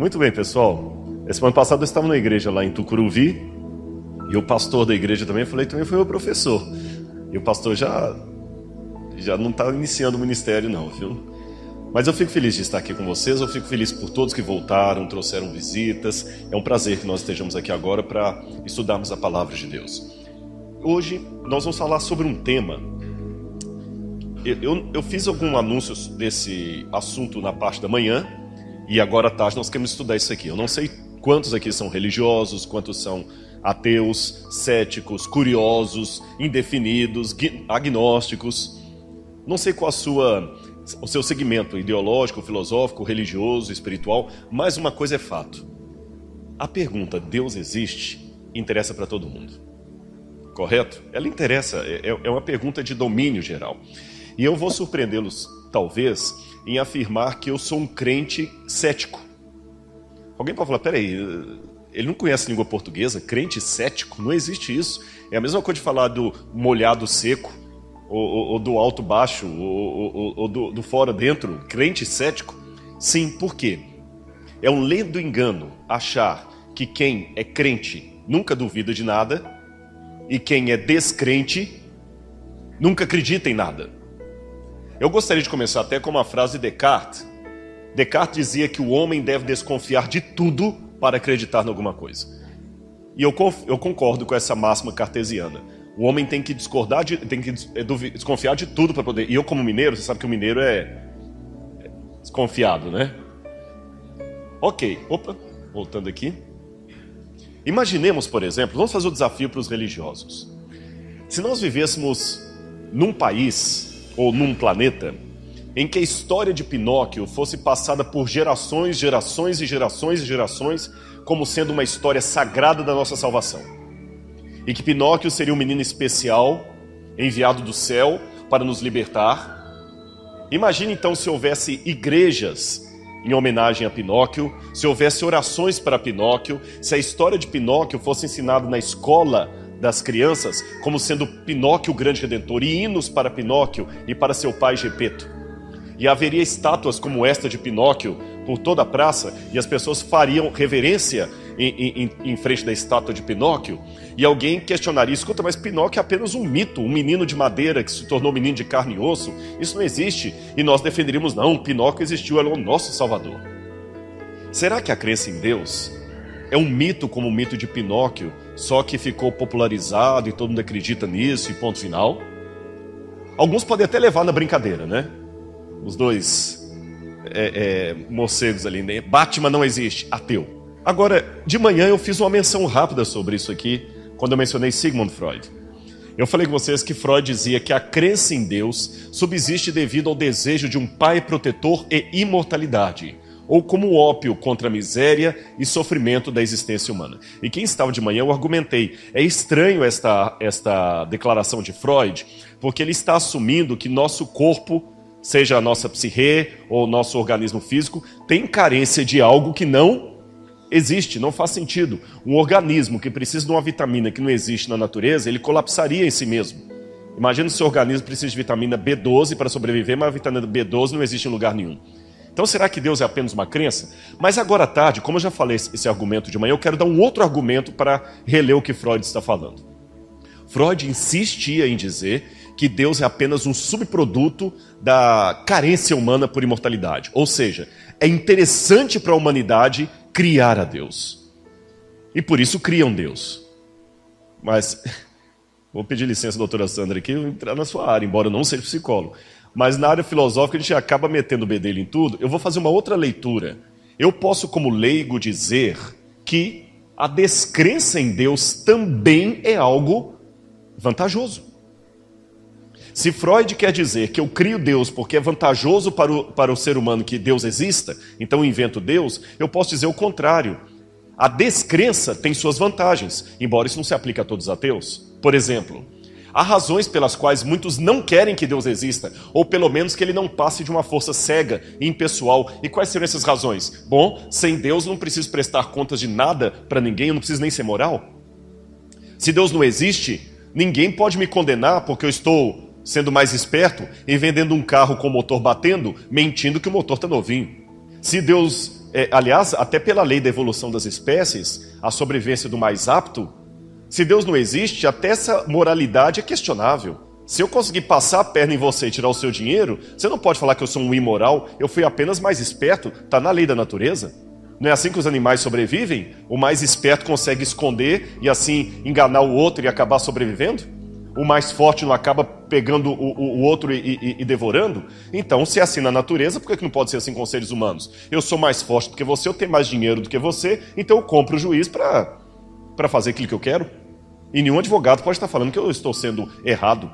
Muito bem, pessoal. Esse ano passado eu estava na igreja lá em Tucuruvi e o pastor da igreja também, falei, também foi meu professor. E o pastor já já não está iniciando o ministério não, viu? Mas eu fico feliz de estar aqui com vocês, eu fico feliz por todos que voltaram, trouxeram visitas. É um prazer que nós estejamos aqui agora para estudarmos a palavra de Deus. Hoje nós vamos falar sobre um tema. Eu, eu, eu fiz alguns anúncios desse assunto na parte da manhã, e agora à tarde nós queremos estudar isso aqui. Eu não sei quantos aqui são religiosos, quantos são ateus, céticos, curiosos, indefinidos, agnósticos. Não sei qual a sua o seu segmento ideológico, filosófico, religioso, espiritual, mas uma coisa é fato. A pergunta Deus existe interessa para todo mundo. Correto? Ela interessa, é, é, é uma pergunta de domínio geral. E eu vou surpreendê-los, talvez, em afirmar que eu sou um crente cético. Alguém pode falar, peraí, ele não conhece língua portuguesa, crente cético? Não existe isso. É a mesma coisa de falar do molhado seco, ou, ou, ou do alto baixo, ou, ou do, do, fora dentro, crente cético? Sim, por quê? É um lendo engano achar que quem é crente nunca duvida de nada e quem é descrente nunca acredita em nada. Eu gostaria de começar até com uma frase de Descartes, Descartes dizia que o homem deve desconfiar de tudo para acreditar em alguma coisa. E eu, eu concordo com essa máxima cartesiana. O homem tem que discordar, de, tem que é, desconfiar de tudo para poder. E eu, como mineiro, você sabe que o mineiro é, é desconfiado, né? Ok, opa, voltando aqui. Imaginemos, por exemplo, vamos fazer o desafio para os religiosos. Se nós vivêssemos num país ou num planeta em que a história de Pinóquio fosse passada por gerações, gerações e gerações e gerações, como sendo uma história sagrada da nossa salvação. E que Pinóquio seria um menino especial, enviado do céu para nos libertar. Imagine então se houvesse igrejas em homenagem a Pinóquio, se houvesse orações para Pinóquio, se a história de Pinóquio fosse ensinada na escola das crianças como sendo Pinóquio o grande redentor e hinos para Pinóquio e para seu pai Gepeto. E haveria estátuas como esta de Pinóquio por toda a praça, e as pessoas fariam reverência em, em, em, frente da estátua de Pinóquio, e alguém questionaria: escuta, mas Pinóquio é apenas um mito, um menino de madeira que se tornou menino de carne e osso, isso não existe, e nós defenderíamos: não, Pinóquio existiu, ele é o nosso Salvador. Será que a crença em Deus é um mito como o mito de Pinóquio, só que ficou popularizado e todo mundo acredita nisso e ponto final? Alguns podem até levar na brincadeira, né? os dois é, é, morcegos ali, né? Batman não existe, ateu. Agora, de manhã eu fiz uma menção rápida sobre isso aqui, quando eu mencionei Sigmund Freud. Eu falei com vocês que Freud dizia que a crença em Deus subsiste devido ao desejo de um pai protetor e imortalidade, ou como ópio contra a miséria e sofrimento da existência humana. E quem estava de manhã, eu argumentei. É estranho esta, esta declaração de Freud, porque ele está assumindo que nosso corpo seja a nossa psique ou nosso organismo físico, tem carência de algo que não existe, não faz sentido. Um organismo que precisa de uma vitamina que não existe na natureza, ele colapsaria em si mesmo. Imagina se o organismo precisa de vitamina B12 para sobreviver, mas a vitamina B12 não existe em lugar nenhum. Então será que Deus é apenas uma crença? Mas agora à tarde, como eu já falei esse argumento de manhã, eu quero dar um outro argumento para reler o que Freud está falando. Freud insistia em dizer que Deus é apenas um subproduto da carência humana por imortalidade. Ou seja, é interessante para a humanidade criar a Deus. E por isso criam Deus. Mas, vou pedir licença, doutora Sandra, aqui, entrar na sua área, embora eu não seja psicólogo. Mas na área filosófica a gente acaba metendo o bedelho em tudo. Eu vou fazer uma outra leitura. Eu posso, como leigo, dizer que a descrença em Deus também é algo vantajoso. Se Freud quer dizer que eu crio Deus porque é vantajoso para o, para o ser humano que Deus exista, então eu invento Deus, eu posso dizer o contrário. A descrença tem suas vantagens, embora isso não se aplique a todos os ateus. Por exemplo, há razões pelas quais muitos não querem que Deus exista, ou pelo menos que ele não passe de uma força cega e impessoal. E quais seriam essas razões? Bom, sem Deus não preciso prestar contas de nada para ninguém, eu não preciso nem ser moral. Se Deus não existe, ninguém pode me condenar porque eu estou sendo mais esperto e vendendo um carro com o motor batendo, mentindo que o motor está novinho. Se Deus é, aliás, até pela lei da evolução das espécies, a sobrevivência do mais apto, se Deus não existe, até essa moralidade é questionável. Se eu conseguir passar a perna em você e tirar o seu dinheiro, você não pode falar que eu sou um imoral, eu fui apenas mais esperto, está na lei da natureza. Não é assim que os animais sobrevivem? O mais esperto consegue esconder e assim enganar o outro e acabar sobrevivendo? O mais forte não acaba pegando o, o, o outro e, e, e, devorando? Então, se é assim na natureza, por que não pode ser assim com seres humanos? Eu sou mais forte do que você, eu tenho mais dinheiro do que você, então eu compro o juiz para fazer aquilo que eu quero. E nenhum advogado pode estar falando que eu estou sendo errado.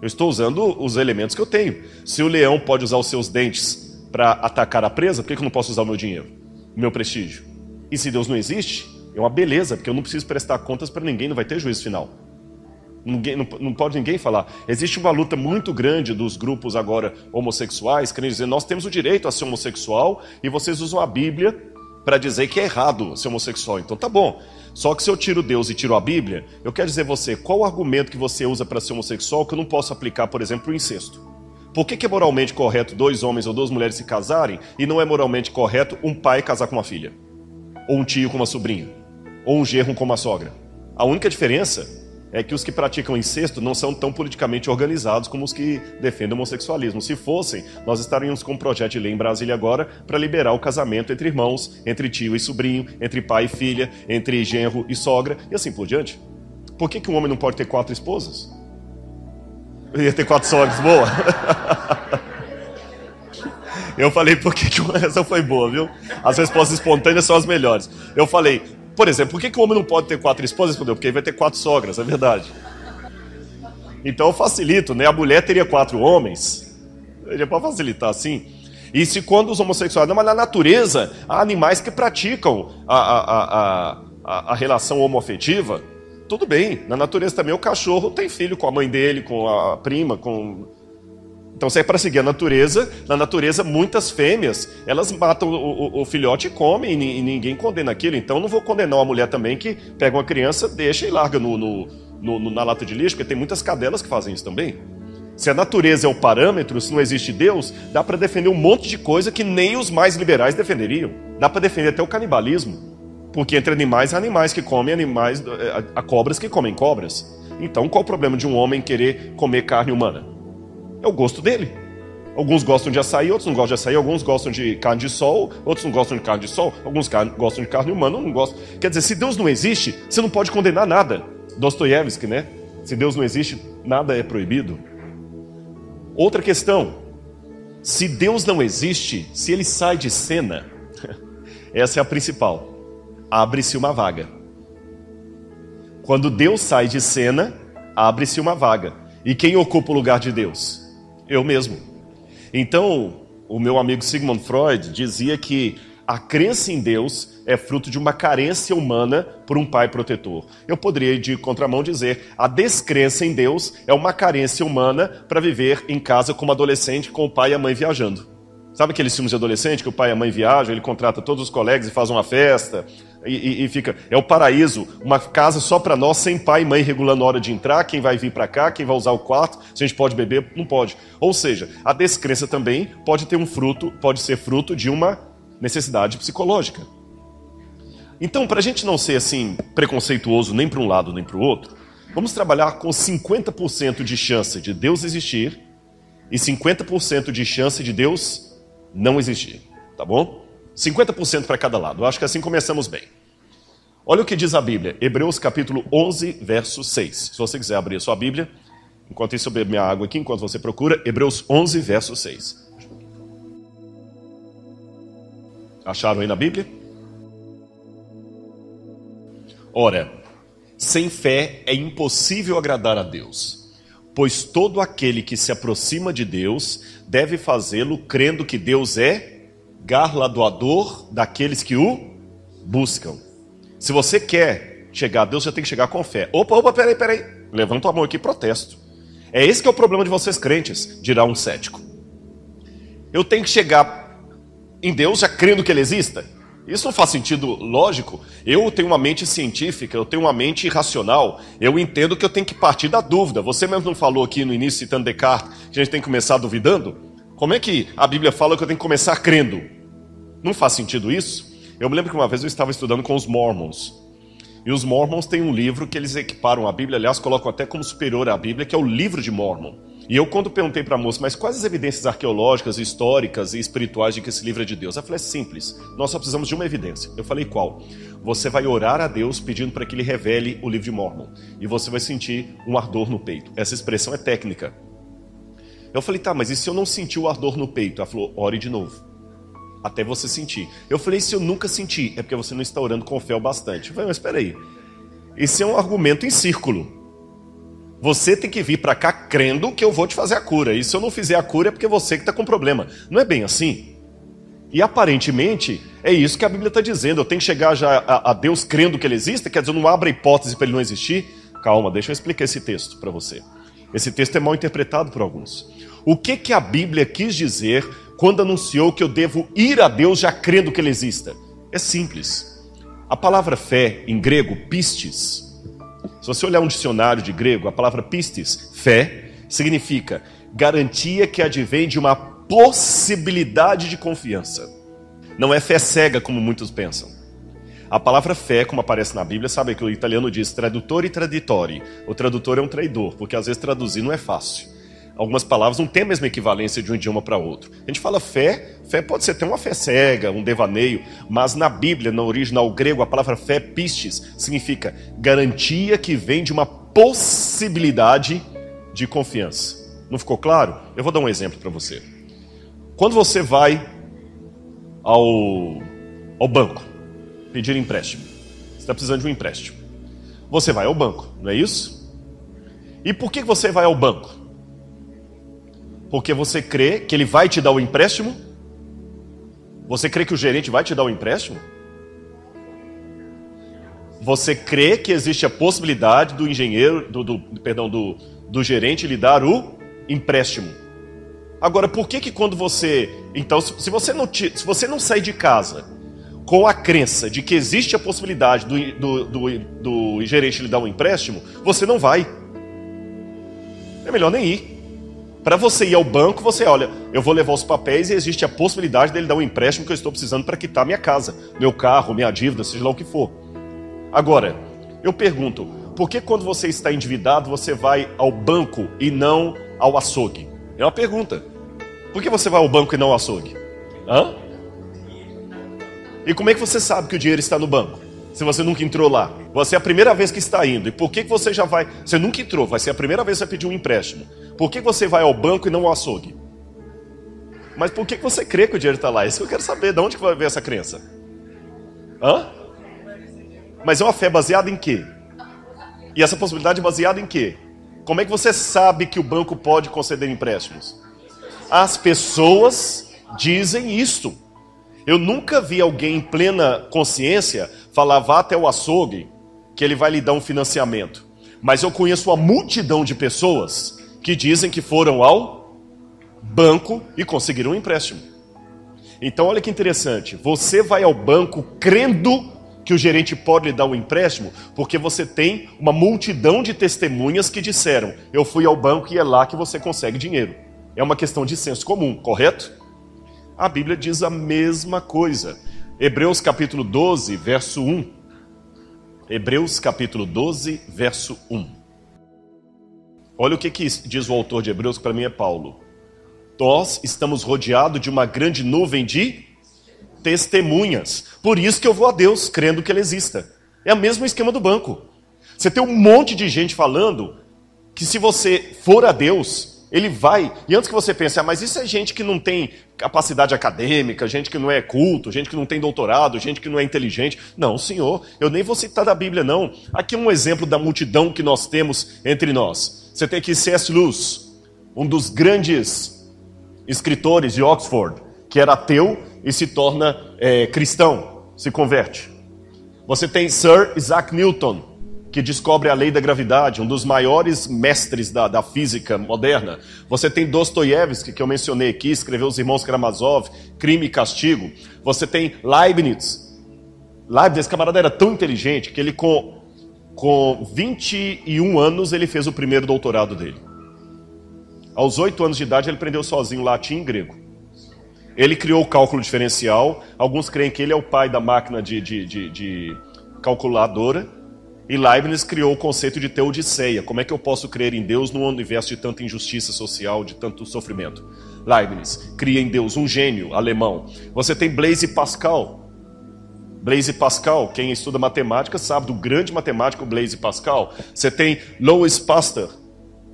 Eu estou usando os elementos que eu tenho. Se o leão pode usar os seus dentes para atacar a presa, por que eu não posso usar o meu dinheiro? meu prestígio. E se Deus não existe, é uma beleza, porque eu não preciso prestar contas para ninguém, não vai ter juízo final. Ninguém, não, não, pode ninguém falar. Existe uma luta muito grande dos grupos agora homossexuais, querendo dizer, nós temos o direito a ser homossexual e vocês usam a Bíblia para dizer que é errado ser homossexual. Então tá bom. Só que se eu tiro Deus e tiro a Bíblia, eu quero dizer você, qual o argumento que você usa para ser homossexual que eu não posso aplicar, por exemplo, o incesto? Por que, que é moralmente correto dois homens ou duas mulheres se casarem e não é moralmente correto um pai casar com uma filha? Ou um tio com uma sobrinha? Ou um gerro com uma sogra? A única diferença é que os que praticam incesto não são tão politicamente organizados como os que defendem o homossexualismo. Se fossem, nós estaríamos com um projeto de lei em Brasília agora para liberar o casamento entre irmãos, entre tio e sobrinho, entre pai e filha, entre genro e sogra e assim por diante. Por que, que um homem não pode ter quatro esposas? Eu ia ter quatro sogros, boa. Eu falei, por que, que essa foi boa, viu? As respostas espontâneas são as melhores. Eu falei, por exemplo, por que, que o homem não pode ter quatro esposas? Porque ele vai ter quatro sogras, é verdade. Então eu facilito, né? A mulher teria quatro homens. Seria para facilitar assim. E se quando os homossexuais, não, mas na natureza há animais que praticam a, a, a, a, a relação homoafetiva. Tudo bem, na natureza também o cachorro tem filho com a mãe dele, com a prima, com. Então, se é para seguir a natureza, na natureza, muitas fêmeas, elas matam o, o, o filhote e comem, e, e, ninguém condena aquilo. Então, não vou condenar uma mulher também que pega uma criança, deixa e larga no, no, no, na lata de lixo, porque tem muitas cadelas que fazem isso também. Se a natureza é o parâmetro, se não existe Deus, dá para defender um monte de coisa que nem os mais liberais defenderiam. Dá para defender até o canibalismo. Porque entre animais há animais que comem animais, eh, há cobras que comem cobras. Então qual o problema de um homem querer comer carne humana? É o gosto dele. Alguns gostam de açaí, outros não gostam de açaí, alguns gostam de carne de sol, outros não gostam de carne de sol, alguns gostam de carne humana, não gostam. Quer dizer, se Deus não existe, você não pode condenar nada. Dostoiévski, né? Se Deus não existe, nada é proibido. Outra questão: se Deus não existe, se ele sai de cena, essa é a principal abre-se uma vaga. Quando Deus sai de cena, abre-se uma vaga. E quem ocupa o lugar de Deus? Eu mesmo. Então, o meu amigo Sigmund Freud dizia que a crença em Deus é fruto de uma carência humana por um pai protetor. Eu poderia, de contramão, dizer a descrença em Deus é uma carência humana para viver em casa como adolescente com o pai e a mãe viajando. Sabe aqueles filmes de adolescente que o pai e a mãe viajam, ele contrata todos os colegas e faz uma festa, e, e, fica. É o paraíso, uma casa só para nós, sem pai e mãe regulando a hora de entrar, quem vai vir para cá, quem vai usar o quarto, se a gente pode beber, não pode. Ou seja, a descrença também pode ter um fruto, pode ser fruto de uma necessidade psicológica. Então, para a gente não ser assim preconceituoso nem para um lado nem para o outro, vamos trabalhar com 50% de chance de Deus existir e 50% de chance de Deus não existir, tá bom? 50% para cada lado. Eu acho que assim começamos bem. Olha o que diz a Bíblia, Hebreus capítulo 11, verso 6. Se você quiser abrir a sua Bíblia, enquanto isso eu bebo minha água aqui, enquanto você procura, Hebreus 11, verso 6. Acharam aí na Bíblia? Ora, sem fé é impossível agradar a Deus, pois todo aquele que se aproxima de Deus deve fazê-lo crendo que Deus é galardoador daqueles que o buscam. Se você quer chegar a Deus, você tem que chegar com fé. Opa, opa, peraí, peraí. Levanta a mão aqui e protesto. É esse que é o problema de vocês crentes, dirá um cético. Eu tenho que chegar em Deus já crendo que Ele exista? Isso não faz sentido lógico. Eu tenho uma mente científica, eu tenho uma mente racional. Eu entendo que eu tenho que partir da dúvida. Você mesmo não falou aqui no início, citando Descartes, que a gente tem que começar duvidando? Como é que a Bíblia fala que eu tenho que começar crendo? Não faz sentido isso? Eu me lembro que uma vez eu estava estudando com os Mormons. E os Mormons têm um livro que eles equiparam a Bíblia, aliás, colocam até como superior à Bíblia, que é o livro de Mormon. E eu, quando perguntei para a moça, mas quais as evidências arqueológicas, históricas e espirituais de que esse livro é de Deus? Ela falou: é simples, nós só precisamos de uma evidência. Eu falei: qual? Você vai orar a Deus pedindo para que ele revele o livro de Mormon. E você vai sentir um ardor no peito. Essa expressão é técnica. Eu falei: tá, mas e se eu não sentir o ardor no peito? Ela falou: ore de novo. Até você sentir. Eu falei: se eu nunca sentir, é porque você não está orando com fé o bastante. Eu falei: mas espera aí. Isso é um argumento em círculo. Você tem que vir para cá crendo que eu vou te fazer a cura. E se eu não fizer a cura é porque você que está com problema. Não é bem assim? E aparentemente é isso que a Bíblia está dizendo. Eu tenho que chegar já a, a, Deus crendo que Ele existe, quer dizer, eu não abro a hipótese para Ele não existir. Calma, deixa eu explicar esse texto para você. Esse texto é mal interpretado por alguns. O que, que a Bíblia quis dizer quando anunciou que eu devo ir a Deus já crendo que Ele exista? É simples. A palavra fé, em grego, pistes, se você olhar um dicionário de grego, a palavra pistis, fé, significa garantia que advém de uma possibilidade de confiança. Não é fé cega, como muitos pensam. A palavra fé, como aparece na Bíblia, sabe que o italiano diz tradutor e traditori. O tradutor é um traidor, porque às vezes traduzir não é fácil algumas palavras não têm a mesma equivalência de um idioma para outro. A gente fala fé, fé pode ser até uma fé cega, um devaneio, mas na Bíblia, no original grego, a palavra fé, pistes, significa garantia que vem de uma possibilidade de confiança. Não ficou claro? Eu vou dar um exemplo para você. Quando você vai ao, ao banco pedir empréstimo, você está precisando de um empréstimo. Você vai ao banco, não é isso? E por que você vai ao banco? Porque você crê que ele vai te dar o empréstimo? Você crê que o gerente vai te dar o empréstimo? Você crê que existe a possibilidade do engenheiro, do, do, perdão, do, do gerente lhe dar o empréstimo? Agora, por que que quando você, então, se você não, te, se você não sair de casa com a crença de que existe a possibilidade do, do, do, do gerente lhe dar um empréstimo, você não vai. É melhor nem ir. Para você ir ao banco, você olha, eu vou levar os papéis e existe a possibilidade dele dar um empréstimo que eu estou precisando para quitar minha casa, meu carro, minha dívida, seja lá o que for. Agora, eu pergunto, por que quando você está endividado você vai ao banco e não ao açougue? É uma pergunta. Por que você vai ao banco e não ao açougue? Hã? E como é que você sabe que o dinheiro está no banco? Se você nunca entrou lá. Você é a primeira vez que está indo. E por que você já vai. Você nunca entrou, vai ser a primeira vez que você pedir um empréstimo. Por que você vai ao banco e não ao açougue? Mas por que você crê que o dinheiro está lá? Isso que eu quero saber. De onde que vai ver essa crença? Hã? Mas é uma fé baseada em quê? E essa possibilidade é baseada em quê? Como é que você sabe que o banco pode conceder empréstimos? As pessoas dizem isto. Eu nunca vi alguém em plena consciência falar vá até o açougue que ele vai lhe dar um financiamento. Mas eu conheço uma multidão de pessoas que dizem que foram ao banco e conseguiram um empréstimo. Então, olha que interessante. Você vai ao banco crendo que o gerente pode lhe dar um empréstimo, porque você tem uma multidão de testemunhas que disseram: Eu fui ao banco e é lá que você consegue dinheiro. É uma questão de senso comum, correto? A Bíblia diz a mesma coisa. Hebreus capítulo 12, verso 1. Hebreus capítulo 12, verso 1. Olha o que, que diz o autor de Hebreus, que para mim é Paulo. Nós estamos rodeados de uma grande nuvem de testemunhas. Por isso que eu vou a Deus, crendo que Ele exista. É o mesmo esquema do banco. Você tem um monte de gente falando que se você for a Deus, ele vai. E antes que você pense, ah, mas isso é gente que não tem capacidade acadêmica, gente que não é culto, gente que não tem doutorado, gente que não é inteligente. Não, senhor, eu nem vou citar da Bíblia, não. Aqui é um exemplo da multidão que nós temos entre nós. Você tem aqui C.S. Lewis, um dos grandes escritores de Oxford, que era ateu e se torna é, cristão, se converte. Você tem Sir Isaac Newton, que descobre a lei da gravidade, um dos maiores mestres da, da física moderna. Você tem Dostoiévski, que eu mencionei aqui, escreveu Os Irmãos Karamazov, Crime e Castigo. Você tem Leibniz. Leibniz, esse camarada era tão inteligente que ele, com com 21 anos, ele fez o primeiro doutorado dele. Aos 8 anos de idade, ele aprendeu sozinho latim e grego. Ele criou o cálculo diferencial. Alguns creem que ele é o pai da máquina de, de, de, de calculadora. E Leibniz criou o conceito de teodiceia. Como é que eu posso crer em Deus num universo de tanta injustiça social, de tanto sofrimento? Leibniz cria em Deus um gênio alemão. Você tem Blaise Pascal. Blaise Pascal, quem estuda matemática sabe do grande matemático Blaise Pascal. Você tem Louis Pasteur.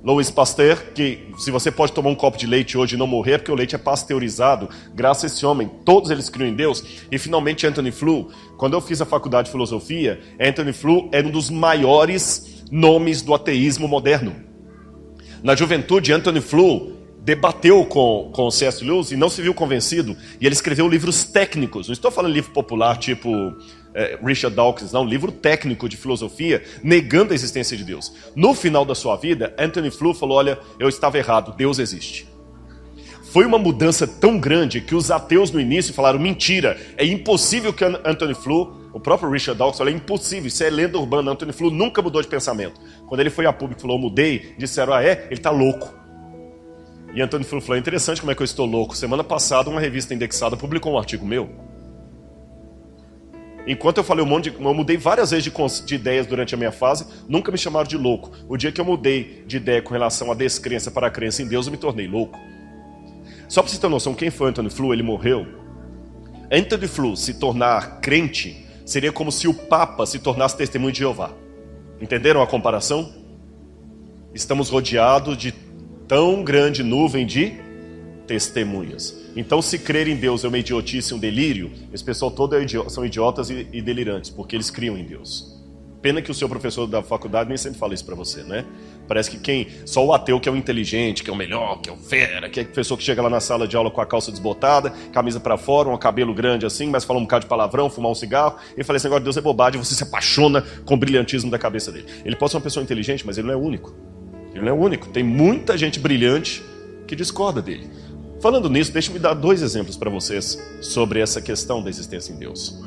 Louis Pasteur, que se você pode tomar um copo de leite hoje e não morrer, porque o leite é pasteurizado, graças a esse homem, todos eles criam em Deus. E finalmente Anthony Flew, quando eu fiz a faculdade de filosofia, Anthony Flew era um dos maiores nomes do ateísmo moderno. Na juventude, Anthony Flew debateu com, com C.S. Lewis e não se viu convencido, e ele escreveu livros técnicos. Não estou falando livro popular tipo é, Richard Dawkins, não, livro técnico de filosofia, negando a existência de Deus. No final da sua vida, Anthony Flew falou: Olha, eu estava errado, Deus existe. Foi uma mudança tão grande que os ateus no início falaram: mentira, é impossível que Anthony Flew, o próprio Richard Dawkins falou: é impossível, isso é lenda urbana. Anthony Flew nunca mudou de pensamento. Quando ele foi a público e falou: mudei, disseram: ah, é? Ele está louco. E Antônio é interessante como é que eu estou louco. Semana passada, uma revista indexada publicou um artigo meu. Enquanto eu falei um monte de. Eu mudei várias vezes de, de, ideias durante a minha fase, nunca me chamaram de louco. O dia que eu mudei de ideia com relação à descrença para a crença em Deus, eu me tornei louco. Só para você ter noção, quem foi Anthony Flu? Ele morreu. Anthony Flu se tornar crente seria como se o Papa se tornasse testemunho de Jeová. Entenderam a comparação? Estamos rodeados de tão grande nuvem de testemunhas. Então, se crer em Deus é uma idiotice, um delírio, esse pessoal todo é idiota, são idiotas e, e, delirantes, porque eles criam em Deus. Pena que o seu professor da faculdade nem sempre fala isso para você, né? Parece que quem só o ateu que é o inteligente, que é o melhor, que é o fera, que é a pessoa que chega lá na sala de aula com a calça desbotada, camisa para fora, um cabelo grande assim, mas fala um bocado de palavrão, fumar um cigarro, e fala assim, agora Deus é bobagem, você se apaixona com o brilhantismo da cabeça dele. Ele pode ser uma pessoa inteligente, mas ele não é único. Ele não é o único. Tem muita gente brilhante que discorda dele. Falando nisso, deixe-me dar dois exemplos para vocês sobre essa questão da existência em Deus.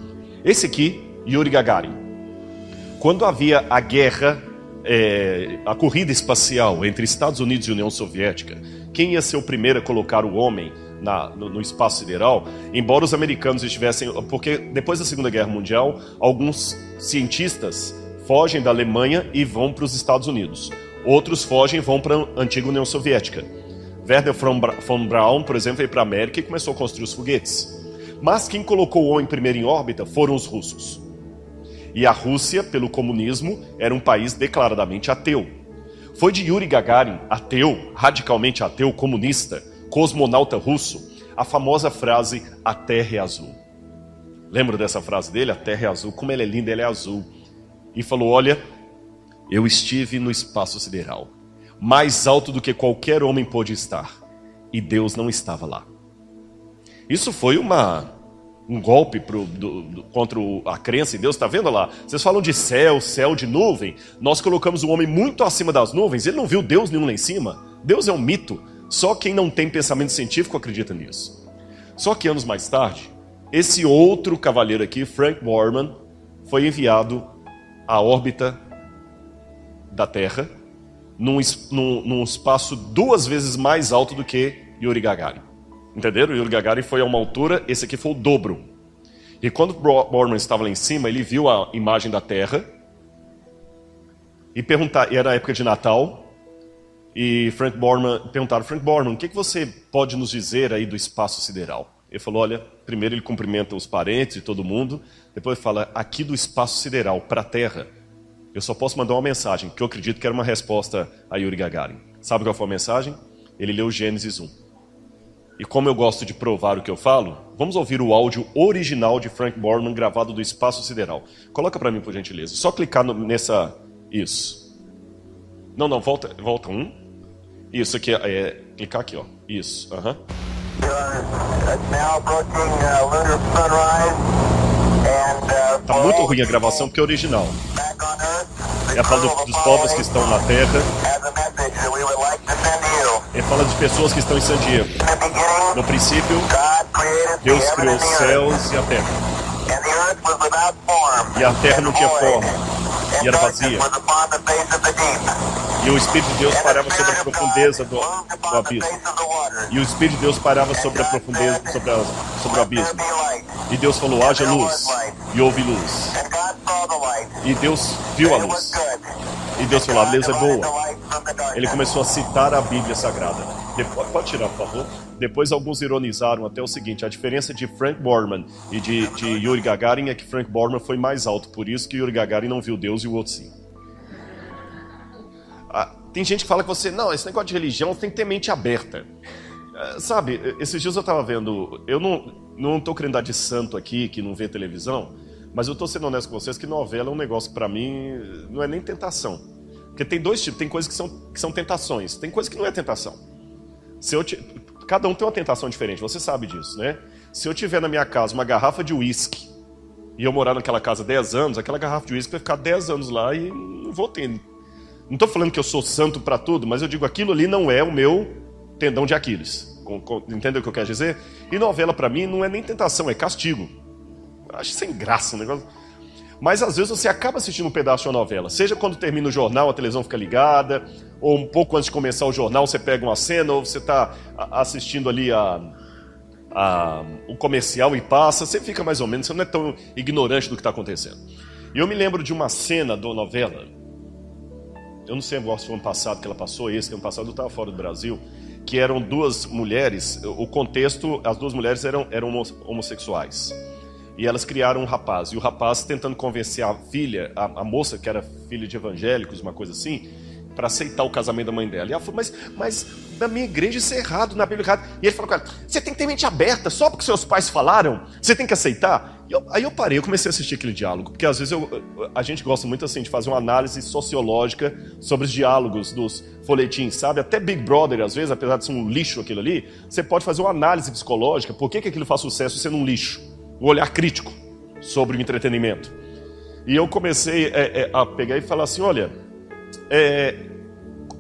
Esse aqui, Yuri Gagarin. Quando havia a guerra, é, a corrida espacial entre Estados Unidos e União Soviética, quem ia ser o primeiro a colocar o homem na, no, no, espaço sideral, embora os americanos estivessem. Porque depois da Segunda Guerra Mundial, alguns cientistas fogem da Alemanha e vão para os Estados Unidos. Outros fogem e vão para a antiga União Soviética. Werner von Braun, por exemplo, veio para a América e começou a construir os foguetes. Mas quem colocou o homem primeiro em órbita foram os russos. E a Rússia, pelo comunismo, era um país declaradamente ateu. Foi de Yuri Gagarin, ateu, radicalmente ateu, comunista, cosmonauta russo, a famosa frase: A Terra é azul. Lembra dessa frase dele? A Terra é azul, como ela é linda, ela é azul. E falou: Olha, eu estive no espaço sideral, mais alto do que qualquer homem pôde estar, e Deus não estava lá. Isso foi uma um golpe pro, do, do, contra a crença em Deus. Está vendo lá? Vocês falam de céu, céu de nuvem. Nós colocamos o homem muito acima das nuvens. Ele não viu Deus nenhum lá em cima. Deus é um mito. Só quem não tem pensamento científico acredita nisso. Só que anos mais tarde, esse outro cavaleiro aqui, Frank Borman, foi enviado à órbita da Terra num, num, num, espaço duas vezes mais alto do que Yuri Gagarin. Entenderam? Yuri Gagarin foi a uma altura, esse aqui foi o dobro. E quando Borman estava lá em cima, ele viu a imagem da Terra e perguntar, era a época de Natal, e Frank Borman perguntaram, Frank Borman, o que, que você pode nos dizer aí do espaço sideral? Ele falou, olha, primeiro ele cumprimenta os parentes e todo mundo, depois fala, aqui do espaço sideral para a Terra, eu só posso mandar uma mensagem, que eu acredito que era uma resposta a Yuri Gagarin. Sabe qual foi a mensagem? Ele leu Gênesis 1. E como eu gosto de provar o que eu falo, vamos ouvir o áudio original de Frank Borman gravado do Espaço Sideral. Coloca para mim, por gentileza. Só clicar no, nessa. Isso. Não, não, volta, volta um. Isso aqui é, é clicar aqui, ó. Isso. Aham. Uh -huh. Tá muito ruim a gravação porque é original. Ele fala do, dos povos que estão na terra. Ele fala de pessoas que estão em San Diego. No princípio, Deus criou os céus e a terra. E a terra não tinha forma. E era vazia. E o Espírito de Deus parava sobre a profundeza do, do abismo. E o Espírito de Deus parava sobre a profundeza, sobre, a, sobre o abismo. E Deus falou: haja luz. E houve luz. E Deus viu a luz. E Deus falou: a luz é boa. Ele começou a citar a Bíblia Sagrada. Depois, pode tirar, por favor? Depois alguns ironizaram até o seguinte: a diferença de Frank Borman e de, de Yuri Gagarin é que Frank Borman foi mais alto, por isso que Yuri Gagarin não viu Deus e o outro sim. Tem gente que fala que você, não, esse negócio de religião tem que ter mente aberta. Ah, sabe, esses dias eu estava vendo, eu não não estou querendo dar de santo aqui, que não vê televisão, mas eu estou sendo honesto com vocês que novela é um negócio para mim, não é nem tentação. Porque tem dois tipos, tem coisas que são, que são tentações, tem coisas que não é tentação. Se eu cada um tem uma tentação diferente, você sabe disso, né? Se eu tiver na minha casa uma garrafa de uísque e eu morar naquela casa 10 anos, aquela garrafa de uísque vai ficar 10 anos lá e não vou ter não estou falando que eu sou santo para tudo, mas eu digo aquilo ali não é o meu tendão de Aquiles. Entendeu o que eu quero dizer? E novela para mim não é nem tentação, é castigo. Acho sem graça o negócio. Mas às vezes você acaba assistindo um pedaço de uma novela, seja quando termina o jornal, a televisão fica ligada, ou um pouco antes de começar o jornal você pega uma cena, ou você está assistindo ali a, a, o comercial e passa, você fica mais ou menos, você não é tão ignorante do que está acontecendo. E eu me lembro de uma cena da novela, eu não sei se foi ano passado que ela passou, esse ano passado eu estava fora do Brasil, que eram duas mulheres, o contexto, as duas mulheres eram, eram homossexuais. E elas criaram um rapaz. E o rapaz tentando convencer a filha, a, a moça que era filha de evangélicos, uma coisa assim, para aceitar o casamento da mãe dela. E ela falou, mas, mas na minha igreja isso é errado, na Bíblia é errado. E ele falou com ela, você tem que ter mente aberta, só porque seus pais falaram, você tem que aceitar. Eu, aí eu parei, eu comecei a assistir aquele diálogo, porque às vezes eu, a gente gosta muito assim de fazer uma análise sociológica sobre os diálogos dos folhetins, sabe? Até Big Brother, às vezes, apesar de ser um lixo aquilo ali, você pode fazer uma análise psicológica, por que, que aquilo faz sucesso sendo um lixo? Um olhar crítico sobre o entretenimento. E eu comecei é, é, a pegar e falar assim, olha, é,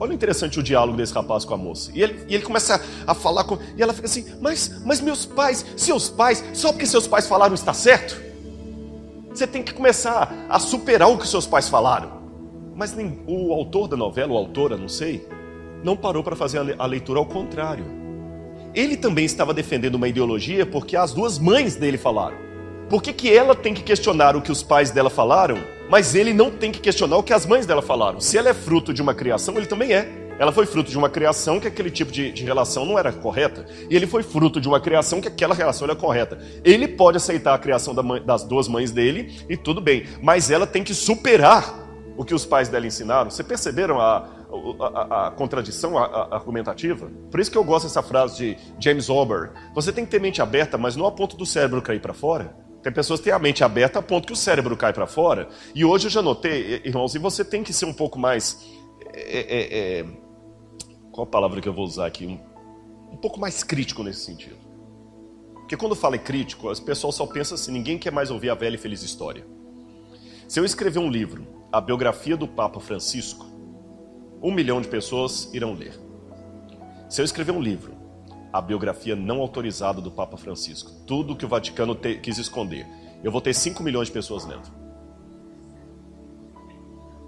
Olha interessante o diálogo desse rapaz com a moça. E ele, e ele começa a, a, falar com. E ela fica assim: mas, mas meus pais, seus pais, só porque seus pais falaram está certo? Você tem que começar a superar o que seus pais falaram. Mas nem, o autor da novela, ou autora, não sei, não parou para fazer a leitura ao contrário. Ele também estava defendendo uma ideologia porque as duas mães dele falaram. Por que, que ela tem que questionar o que os pais dela falaram mas ele não tem que questionar o que as mães dela falaram. Se ela é fruto de uma criação, ele também é. Ela foi fruto de uma criação que aquele tipo de, de, relação não era correta. E ele foi fruto de uma criação que aquela relação era correta. Ele pode aceitar a criação da mãe, das duas mães dele e tudo bem. Mas ela tem que superar o que os pais dela ensinaram. Vocês perceberam a, a, a, a contradição argumentativa? Por isso que eu gosto dessa frase de James Ober. Você tem que ter mente aberta, mas não a ponto do cérebro cair para fora. Tem pessoas que têm a mente aberta a ponto que o cérebro cai para fora. E hoje eu já notei, irmãos, e você tem que ser um pouco mais. É, é, é, qual a palavra que eu vou usar aqui? Um, um pouco mais crítico nesse sentido. Porque quando fala em crítico, as pessoas só pensam assim: ninguém quer mais ouvir a velha e feliz história. Se eu escrever um livro, a biografia do Papa Francisco, um milhão de pessoas irão ler. Se eu escrever um livro, a biografia não autorizada do Papa Francisco. Tudo que o Vaticano te, quis esconder. Eu vou ter 5 milhões de pessoas lendo.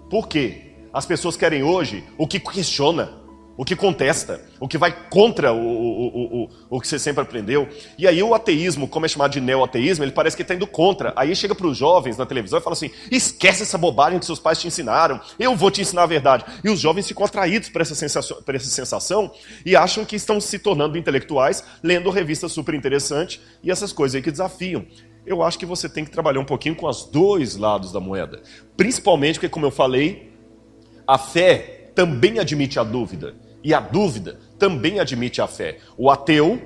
Por quê? As pessoas querem hoje o que questiona o que contesta, o que vai contra o, o, o, o, que você sempre aprendeu. E aí o ateísmo, como é chamado de neo-ateísmo, ele parece que está indo contra. Aí chega para os jovens na televisão e fala assim: esquece essa bobagem que seus pais te ensinaram, eu vou te ensinar a verdade. E os jovens ficam atraídos por essa sensação, por essa sensação e acham que estão se tornando intelectuais, lendo revistas super interessantes e essas coisas aí que desafiam. Eu acho que você tem que trabalhar um pouquinho com os dois lados da moeda. Principalmente porque, como eu falei, a fé também admite a dúvida. E a dúvida também admite a fé. O ateu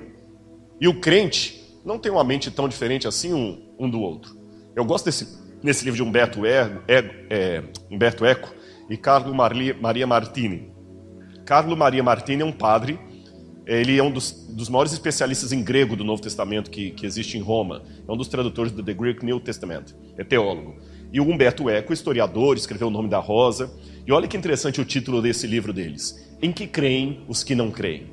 e o crente não têm uma mente tão diferente assim um, um do outro. Eu gosto desse, nesse livro de Humberto, er, é, é, Humberto Eco e Carlo Maria Martini. Carlo Maria Martini é um padre, ele é um dos, dos maiores especialistas em grego do Novo Testamento que, que existe em Roma. É um dos tradutores do The Greek New Testament, é teólogo. E o Humberto Eco, historiador, escreveu O Nome da Rosa. E olha que interessante o título desse livro deles em que creem os que não creem.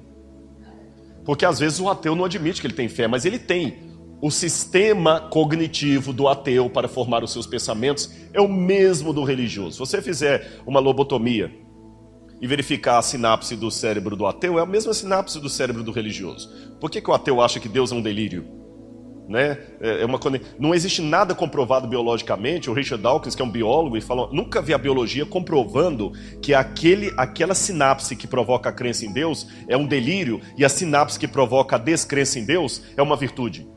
Porque às vezes o ateu não admite que ele tem fé, mas ele tem. O sistema cognitivo do ateu para formar os seus pensamentos é o mesmo do religioso. Se você fizer uma lobotomia e verificar a sinapse do cérebro do ateu é a mesma sinapse do cérebro do religioso. Por que, que o ateu acha que Deus é um delírio? Né? É, é uma, não existe nada comprovado biologicamente. O Richard Dawkins, que é um biólogo, e falou: nunca vi a biologia comprovando que aquele, aquela sinapse que provoca a crença em Deus é um delírio e a sinapse que provoca a descrença em Deus é uma virtude.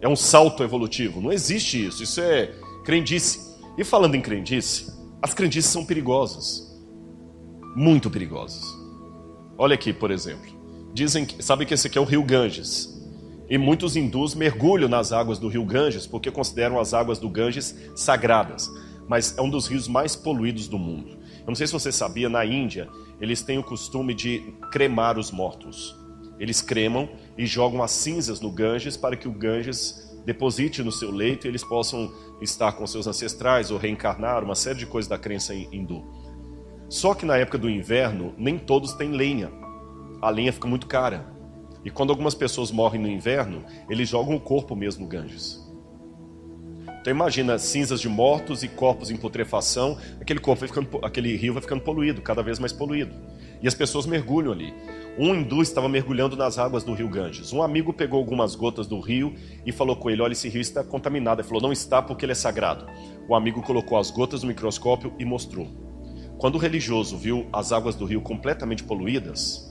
É um salto evolutivo. Não existe isso. Isso é crendice. E falando em crendice, as crendices são perigosas. Muito perigosas. Olha aqui, por exemplo. Dizem que, sabe que esse aqui é o rio Ganges. E muitos hindus mergulham nas águas do rio Ganges porque consideram as águas do Ganges sagradas. Mas é um dos rios mais poluídos do mundo. Eu não sei se você sabia, na Índia, eles têm o costume de cremar os mortos. Eles cremam e jogam as cinzas no Ganges para que o Ganges deposite no seu leito e eles possam estar com seus ancestrais ou reencarnar, uma série de coisas da crença hindu. Só que na época do inverno, nem todos têm lenha. A lenha fica muito cara. E quando algumas pessoas morrem no inverno, eles jogam o corpo mesmo no Ganges. Então imagina cinzas de mortos e corpos em putrefação, aquele corpo vai ficando, aquele rio vai ficando poluído, cada vez mais poluído. E as pessoas mergulham ali. Um hindu estava mergulhando nas águas do rio Ganges. Um amigo pegou algumas gotas do rio e falou com ele: Olha, esse rio está contaminado. Ele falou: Não está porque ele é sagrado. O amigo colocou as gotas no microscópio e mostrou. Quando o religioso viu as águas do rio completamente poluídas,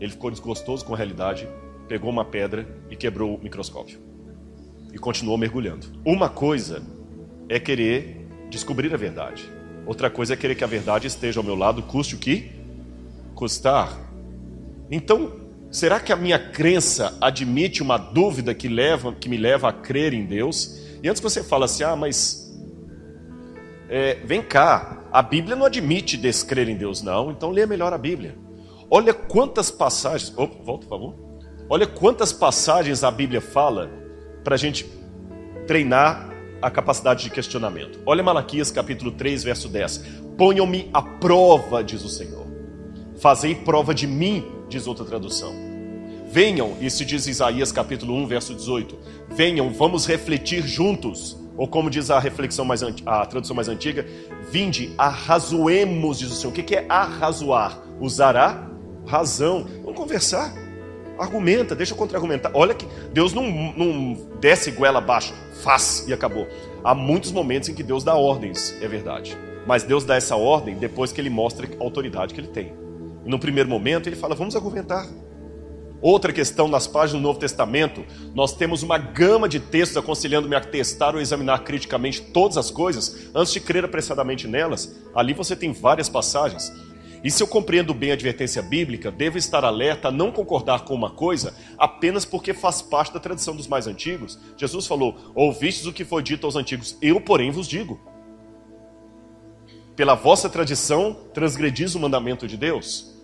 ele ficou desgostoso com a realidade, pegou uma pedra e quebrou o microscópio. E continuou mergulhando. Uma coisa é querer descobrir a verdade. Outra coisa é querer que a verdade esteja ao meu lado, custe o que custar. Então, será que a minha crença admite uma dúvida que leva, que me leva a crer em Deus? E antes que você fale assim, ah, mas é, vem cá, a Bíblia não admite descrer em Deus, não. Então leia melhor a Bíblia. Olha quantas passagens. Opa, volta, por favor. Olha quantas passagens a Bíblia fala para a gente treinar a capacidade de questionamento. Olha Malaquias capítulo 3, verso 10. Ponham-me à prova, diz o Senhor. Fazei prova de mim, diz outra tradução. Venham, isso diz Isaías capítulo 1, verso 18. Venham, vamos refletir juntos. Ou como diz a reflexão mais a tradução mais antiga, vinde, arrazoemos, diz o Senhor. O que é arrazoar? Usará razão. Vamos conversar. Argumenta, deixa eu contra-argumentar. Olha que Deus não, não desce goela abaixo, faz e acabou. Há muitos momentos em que Deus dá ordens, é verdade. Mas Deus dá essa ordem depois que ele mostra a autoridade que ele tem. E no primeiro momento ele fala: vamos argumentar. Outra questão, nas páginas do Novo Testamento, nós temos uma gama de textos aconselhando-me a testar ou examinar criticamente todas as coisas antes de crer apressadamente nelas. Ali você tem várias passagens. E se eu compreendo bem a advertência bíblica, devo estar alerta a não concordar com uma coisa apenas porque faz parte da tradição dos mais antigos. Jesus falou: Ouvistes o que foi dito aos antigos, eu, porém, vos digo. Pela vossa tradição, transgredis o mandamento de Deus.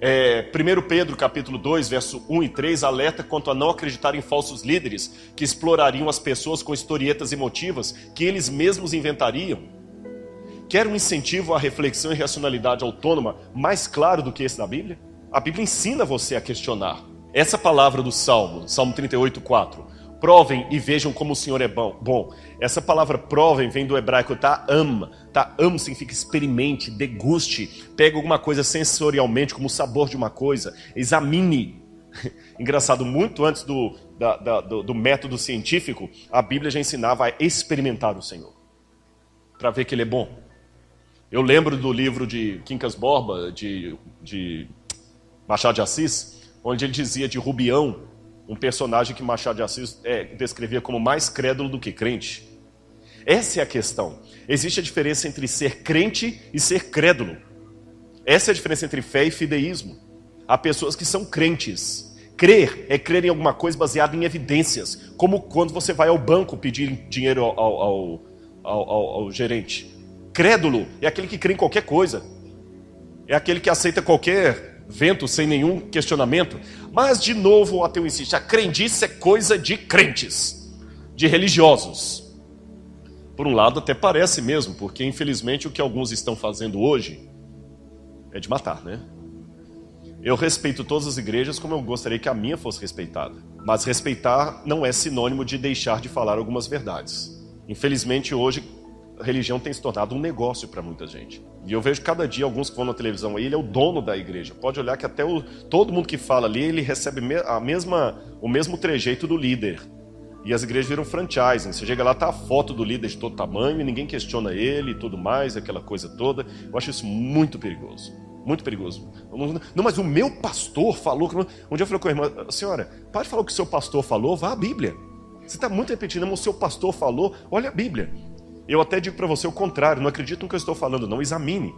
É, 1 Pedro capítulo 2, verso 1 e 3, alerta quanto a não acreditar em falsos líderes que explorariam as pessoas com historietas emotivas que eles mesmos inventariam Quer um incentivo à reflexão e racionalidade autônoma mais claro do que esse da Bíblia? A Bíblia ensina você a questionar. Essa palavra do Salmo, Salmo 38, 4. Provem e vejam como o Senhor é bom. Bom, essa palavra provem vem do hebraico ta'am. Ta'am significa experimente, deguste, pegue alguma coisa sensorialmente, como o sabor de uma coisa, examine. Engraçado, muito antes do, da, da, do, do método científico, a Bíblia já ensinava a experimentar o Senhor, para ver que Ele é bom. Eu lembro do livro de Quincas Borba, de, de Machado de Assis, onde ele dizia de Rubião, um personagem que Machado de Assis é, descrevia como mais crédulo do que crente. Essa é a questão. Existe a diferença entre ser crente e ser crédulo. Essa é a diferença entre fé e fideísmo. Há pessoas que são crentes. Crer é crer em alguma coisa baseada em evidências, como quando você vai ao banco pedir dinheiro ao, ao, ao, ao gerente. Crédulo é aquele que crê em qualquer coisa, é aquele que aceita qualquer vento sem nenhum questionamento. Mas, de novo, o ateu insiste: a crendice é coisa de crentes, de religiosos. Por um lado, até parece mesmo, porque infelizmente o que alguns estão fazendo hoje é de matar, né? Eu respeito todas as igrejas como eu gostaria que a minha fosse respeitada. Mas respeitar não é sinônimo de deixar de falar algumas verdades. Infelizmente, hoje religião tem se tornado um negócio para muita gente. E eu vejo cada dia alguns que vão na televisão aí, ele é o dono da igreja. Pode olhar que até o, todo mundo que fala ali, ele recebe a mesma, o mesmo trejeito do líder. E as igrejas viram franchising. Você chega lá, tá a foto do líder de todo tamanho e ninguém questiona ele e tudo mais, aquela coisa toda. Eu acho isso muito perigoso. Muito perigoso. Não, mas o meu pastor falou. Que... Um dia eu falei com a irmã, senhora, pare de falar o que o seu pastor falou, vá à Bíblia. Você está muito repetindo, mas o seu pastor falou, olha a Bíblia. Eu até digo para você o contrário, não acredito no que eu estou falando, não, examine.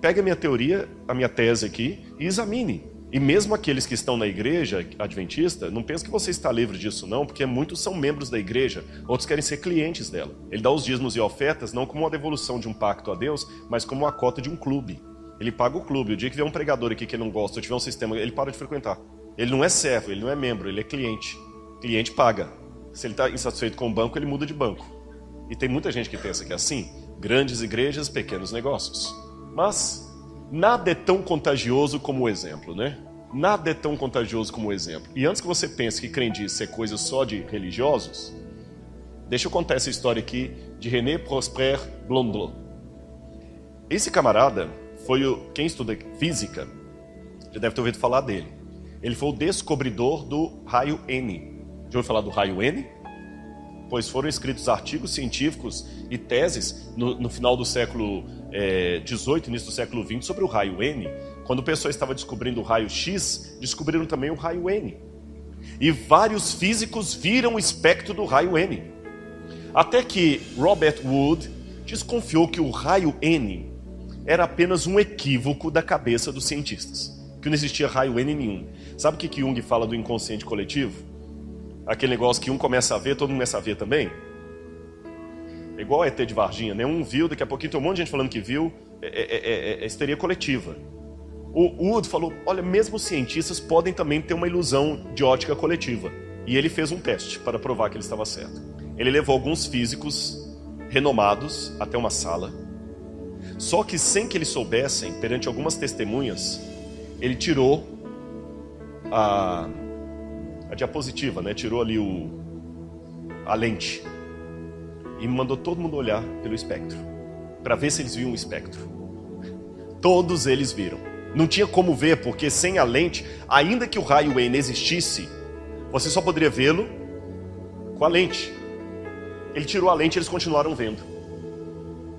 Pegue a minha teoria, a minha tese aqui e examine. E mesmo aqueles que estão na igreja adventista, não pense que você está livre disso não, porque muitos são membros da igreja, outros querem ser clientes dela. Ele dá os dízimos e ofertas não como uma devolução de um pacto a Deus, mas como uma cota de um clube. Ele paga o clube. O dia que vier um pregador aqui que não gosta, ou tiver um sistema, ele para de frequentar. Ele não é servo, ele não é membro, ele é cliente. Cliente paga. Se ele está insatisfeito com o banco, ele muda de banco. E tem muita gente que pensa que é assim: grandes igrejas, pequenos negócios. Mas Nada é tão contagioso como o exemplo, né? Nada é tão contagioso como o exemplo. E antes que você pense que crendice é coisa só de religiosos, deixa eu contar essa história aqui de René Prosper Blondelot. Esse camarada foi o, quem estuda física, já deve ter ouvido falar dele. Ele foi o descobridor do raio N. Já ouviu falar do raio N? Pois foram escritos artigos científicos e teses no, no final do século XVIII, é, início do século XX, sobre o raio N. Quando o pessoal estava descobrindo o raio X, descobriram também o raio N. E vários físicos viram o espectro do raio N. Até que Robert Wood desconfiou que o raio N era apenas um equívoco da cabeça dos cientistas, que não existia raio N nenhum. Sabe o que Jung fala do inconsciente coletivo? Aquele negócio que um começa a ver, todo mundo começa a ver também. É igual ET de Varginha, né? Um viu, daqui a pouquinho tem um monte de gente falando que viu. É, é, é, é histeria coletiva. O Wood falou: olha, mesmo os cientistas podem também ter uma ilusão de ótica coletiva. E ele fez um teste para provar que ele estava certo. Ele levou alguns físicos renomados até uma sala. Só que sem que eles soubessem, perante algumas testemunhas, ele tirou a a diapositiva, né? Tirou ali o, a lente e mandou todo mundo olhar pelo espectro para ver se eles viam o espectro. Todos eles viram. Não tinha como ver, porque sem a lente, ainda que o raio N existisse, você só poderia vê-lo com a lente. Ele tirou a lente e eles continuaram vendo.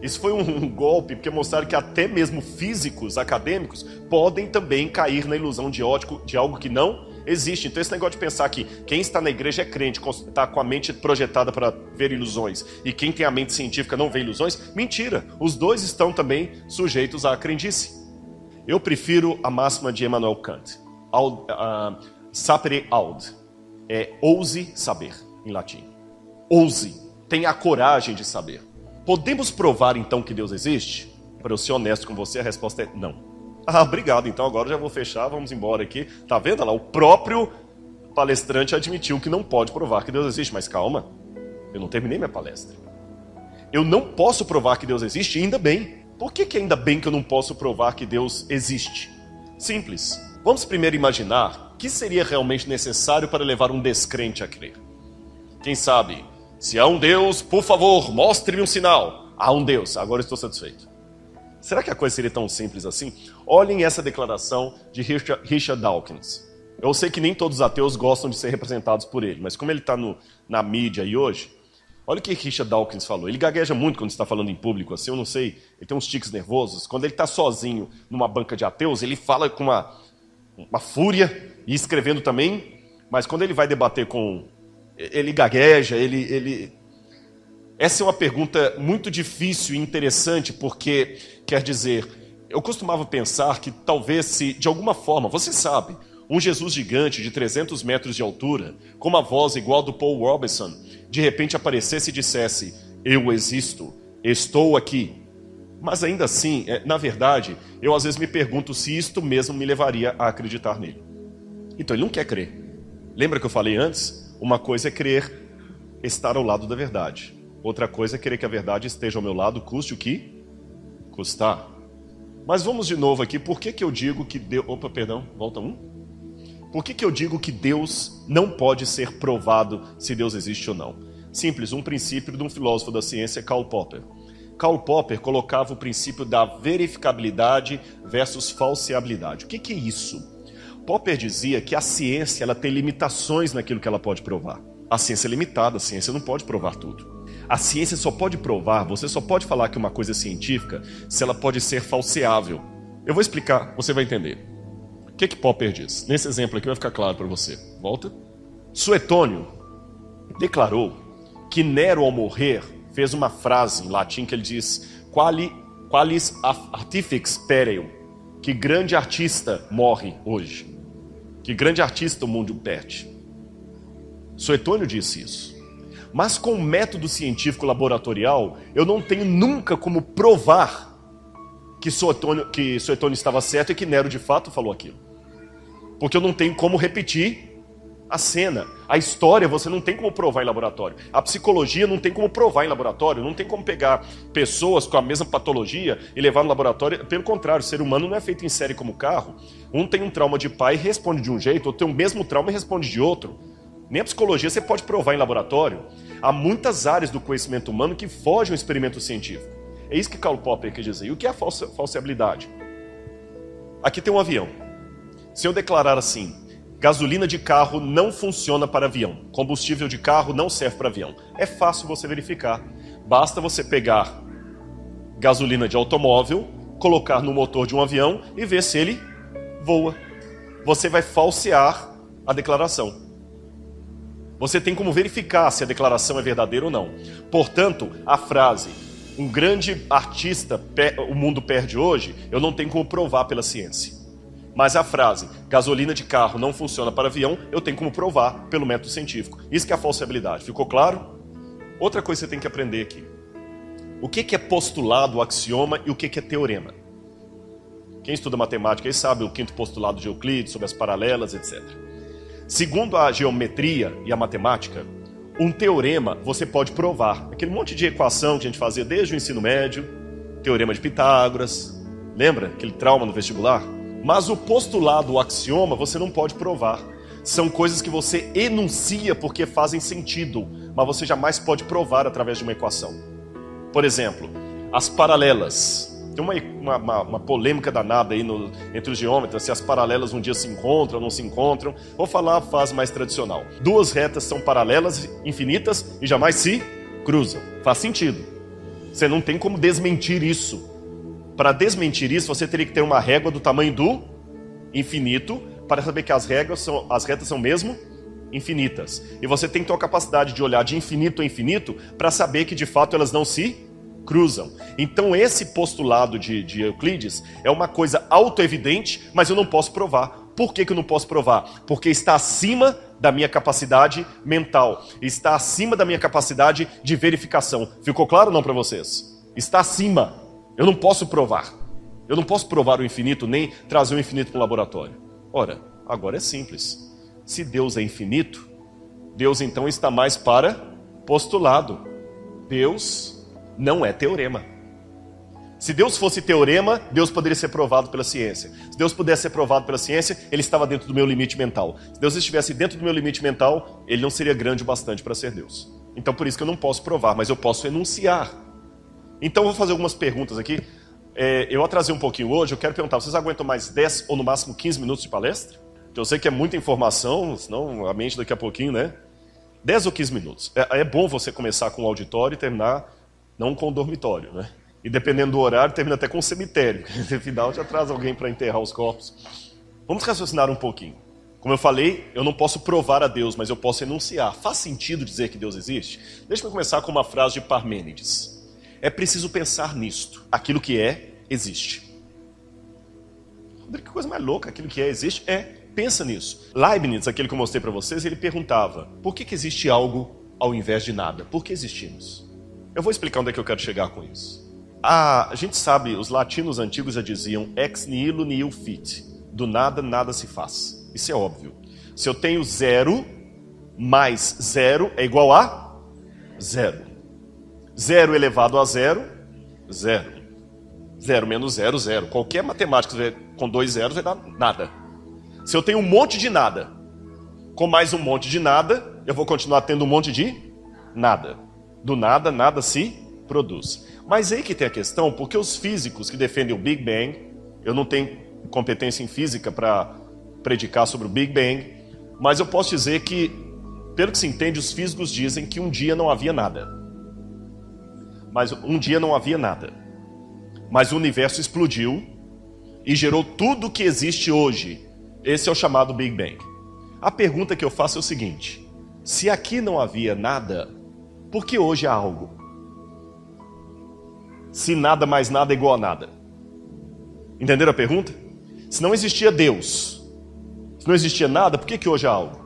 Isso foi um golpe, porque mostraram que até mesmo físicos acadêmicos podem também cair na ilusão de, ótico, de algo que não existe. Então, esse negócio de pensar que quem está na igreja é crente, está com a mente projetada para ver ilusões, e quem tem a mente científica não vê ilusões, mentira. Os dois estão também sujeitos à crendice. Eu prefiro a máxima de Emmanuel Kant, aud, uh, sapere aud, é ouse saber, em latim. Ouse, tenha a coragem de saber. Podemos provar então que Deus existe? Para eu ser honesto com você, a resposta é não. Ah, obrigado. Então agora já vou fechar, vamos embora aqui. Tá vendo lá? O próprio palestrante admitiu que não pode provar que Deus existe. Mas calma, eu não terminei minha palestra. Eu não posso provar que Deus existe, ainda bem. Por que, que ainda bem que eu não posso provar que Deus existe? Simples. Vamos primeiro imaginar o que seria realmente necessário para levar um descrente a crer. Quem sabe, se há um Deus, por favor, mostre-me um sinal. Há um Deus, agora estou satisfeito. Será que a coisa seria tão simples assim? Olhem essa declaração de Richard Dawkins. Eu sei que nem todos os ateus gostam de ser representados por ele, mas como ele está na mídia aí hoje, olha o que Richard Dawkins falou. Ele gagueja muito quando está falando em público, assim, eu não sei, ele tem uns tiques nervosos. Quando ele está sozinho numa banca de ateus, ele fala com uma, uma fúria e escrevendo também, mas quando ele vai debater com. Ele gagueja, ele, ele essa é uma pergunta muito difícil e interessante, porque quer dizer, eu costumava pensar que talvez se, de alguma forma, você sabe, um Jesus gigante de 300 metros de altura, com uma voz igual do Paul Robeson, de repente aparecesse e dissesse: Eu existo, estou aqui. Mas ainda assim, é, na verdade, eu às vezes me pergunto se isto mesmo me levaria a acreditar nele. Então ele não quer crer. Lembra que eu falei antes? Uma coisa é crer estar ao lado da verdade. Outra coisa é querer que a verdade esteja ao meu lado, custe o que custar. Mas vamos de novo aqui. Por que, que eu digo que Deus. Opa, perdão, volta um. Por que, que eu digo que Deus não pode ser provado se Deus existe ou não? Simples, um princípio de um filósofo da ciência, Karl Popper. Karl Popper colocava o princípio da verificabilidade versus falseabilidade. O que, que é isso? Popper dizia que a ciência ela tem limitações naquilo que ela pode provar. A ciência é limitada, a ciência não pode provar tudo. A ciência só pode provar, você só pode falar que uma coisa é científica se ela pode ser falseável. Eu vou explicar, você vai entender. O que, que Popper diz? Nesse exemplo aqui vai ficar claro para você. Volta. Suetônio declarou que Nero, ao morrer, fez uma frase em latim que ele diz: Quali, Qualis artifex pereum, que grande artista morre hoje. Que grande artista o mundo perde. Suetônio disse isso. Mas com o método científico laboratorial, eu não tenho nunca como provar que Suetônio, que Suetônio estava certo e que Nero de fato falou aquilo. Porque eu não tenho como repetir a cena. A história você não tem como provar em laboratório. A psicologia não tem como provar em laboratório. Não tem como pegar pessoas com a mesma patologia e levar no laboratório. Pelo contrário, o ser humano não é feito em série como carro. Um tem um trauma de pai e responde de um jeito, outro tem o mesmo trauma e responde de outro. Nem a psicologia você pode provar em laboratório. Há muitas áreas do conhecimento humano que fogem ao experimento científico. É isso que Karl Popper quer dizer. E o que é a falsa, falseabilidade? Aqui tem um avião. Se eu declarar assim, gasolina de carro não funciona para avião, combustível de carro não serve para avião, é fácil você verificar. Basta você pegar gasolina de automóvel, colocar no motor de um avião e ver se ele voa. Você vai falsear a declaração. Você tem como verificar se a declaração é verdadeira ou não. Portanto, a frase um grande artista o mundo perde hoje, eu não tenho como provar pela ciência. Mas a frase gasolina de carro não funciona para avião, eu tenho como provar pelo método científico. Isso que é a falsibilidade. Ficou claro? Outra coisa que você tem que aprender aqui. O que é postulado, axioma e o que é teorema? Quem estuda matemática aí sabe o quinto postulado de Euclides sobre as paralelas, etc. Segundo a geometria e a matemática, um teorema você pode provar. Aquele monte de equação que a gente fazia desde o ensino médio, teorema de Pitágoras, lembra aquele trauma no vestibular? Mas o postulado, o axioma, você não pode provar. São coisas que você enuncia porque fazem sentido, mas você jamais pode provar através de uma equação. Por exemplo, as paralelas. Tem uma, uma, uma polêmica danada aí no, entre os geômetras, se as paralelas um dia se encontram ou não se encontram. Vou falar a fase mais tradicional. Duas retas são paralelas, infinitas, e jamais se cruzam. Faz sentido. Você não tem como desmentir isso. Para desmentir isso, você teria que ter uma régua do tamanho do infinito para saber que as regras são, as retas são mesmo infinitas. E você tem que ter a capacidade de olhar de infinito a infinito para saber que de fato elas não se cruzam. Então, esse postulado de, de Euclides é uma coisa auto-evidente, mas eu não posso provar. Por que, que eu não posso provar? Porque está acima da minha capacidade mental, está acima da minha capacidade de verificação. Ficou claro ou não para vocês? Está acima. Eu não posso provar. Eu não posso provar o infinito, nem trazer o infinito para o laboratório. Ora, agora é simples. Se Deus é infinito, Deus então está mais para postulado. Deus não é teorema. Se Deus fosse teorema, Deus poderia ser provado pela ciência. Se Deus pudesse ser provado pela ciência, ele estava dentro do meu limite mental. Se Deus estivesse dentro do meu limite mental, ele não seria grande o bastante para ser Deus. Então por isso que eu não posso provar, mas eu posso enunciar. Então eu vou fazer algumas perguntas aqui. É, eu atrasei um pouquinho hoje, eu quero perguntar, vocês aguentam mais 10 ou no máximo 15 minutos de palestra? Eu sei que é muita informação, senão a mente daqui a pouquinho, né? 10 ou 15 minutos. É, é bom você começar com o auditório e terminar não com dormitório, né? E dependendo do horário, termina até com o cemitério, no final já traz alguém para enterrar os corpos. Vamos raciocinar um pouquinho. Como eu falei, eu não posso provar a Deus, mas eu posso enunciar. Faz sentido dizer que Deus existe? Deixa eu começar com uma frase de Parmênides. É preciso pensar nisto. Aquilo que é, existe. Que coisa mais louca, aquilo que é, existe, é. Pensa nisso. Leibniz, aquele que eu mostrei para vocês, ele perguntava: por que, que existe algo ao invés de nada? Por que existimos? Eu vou explicar onde é que eu quero chegar com isso. A, gente sabe, os latinos antigos já diziam ex nihilo nihil fit. Do nada, nada se faz. Isso é óbvio. Se eu tenho zero, mais zero é igual a zero. Zero elevado a zero, zero. Zero menos zero, zero. Qualquer matemática com dois zeros vai dar nada. Se eu tenho um monte de nada, com mais um monte de nada, eu vou continuar tendo um monte de nada. Do nada, nada se produz. Mas aí que tem a questão, porque os físicos que defendem o Big Bang, eu não tenho competência em física para predicar sobre o Big Bang, mas eu posso dizer que, pelo que se entende, os físicos dizem que um dia não havia nada. Mas um dia não havia nada. Mas o universo explodiu e gerou tudo que existe hoje. Esse é o chamado Big Bang. A pergunta que eu faço é o seguinte: se aqui não havia nada, por que hoje há algo? Se nada mais nada é igual a nada. Entenderam a pergunta? Se não existia Deus, se não existia nada, por que, que hoje há algo?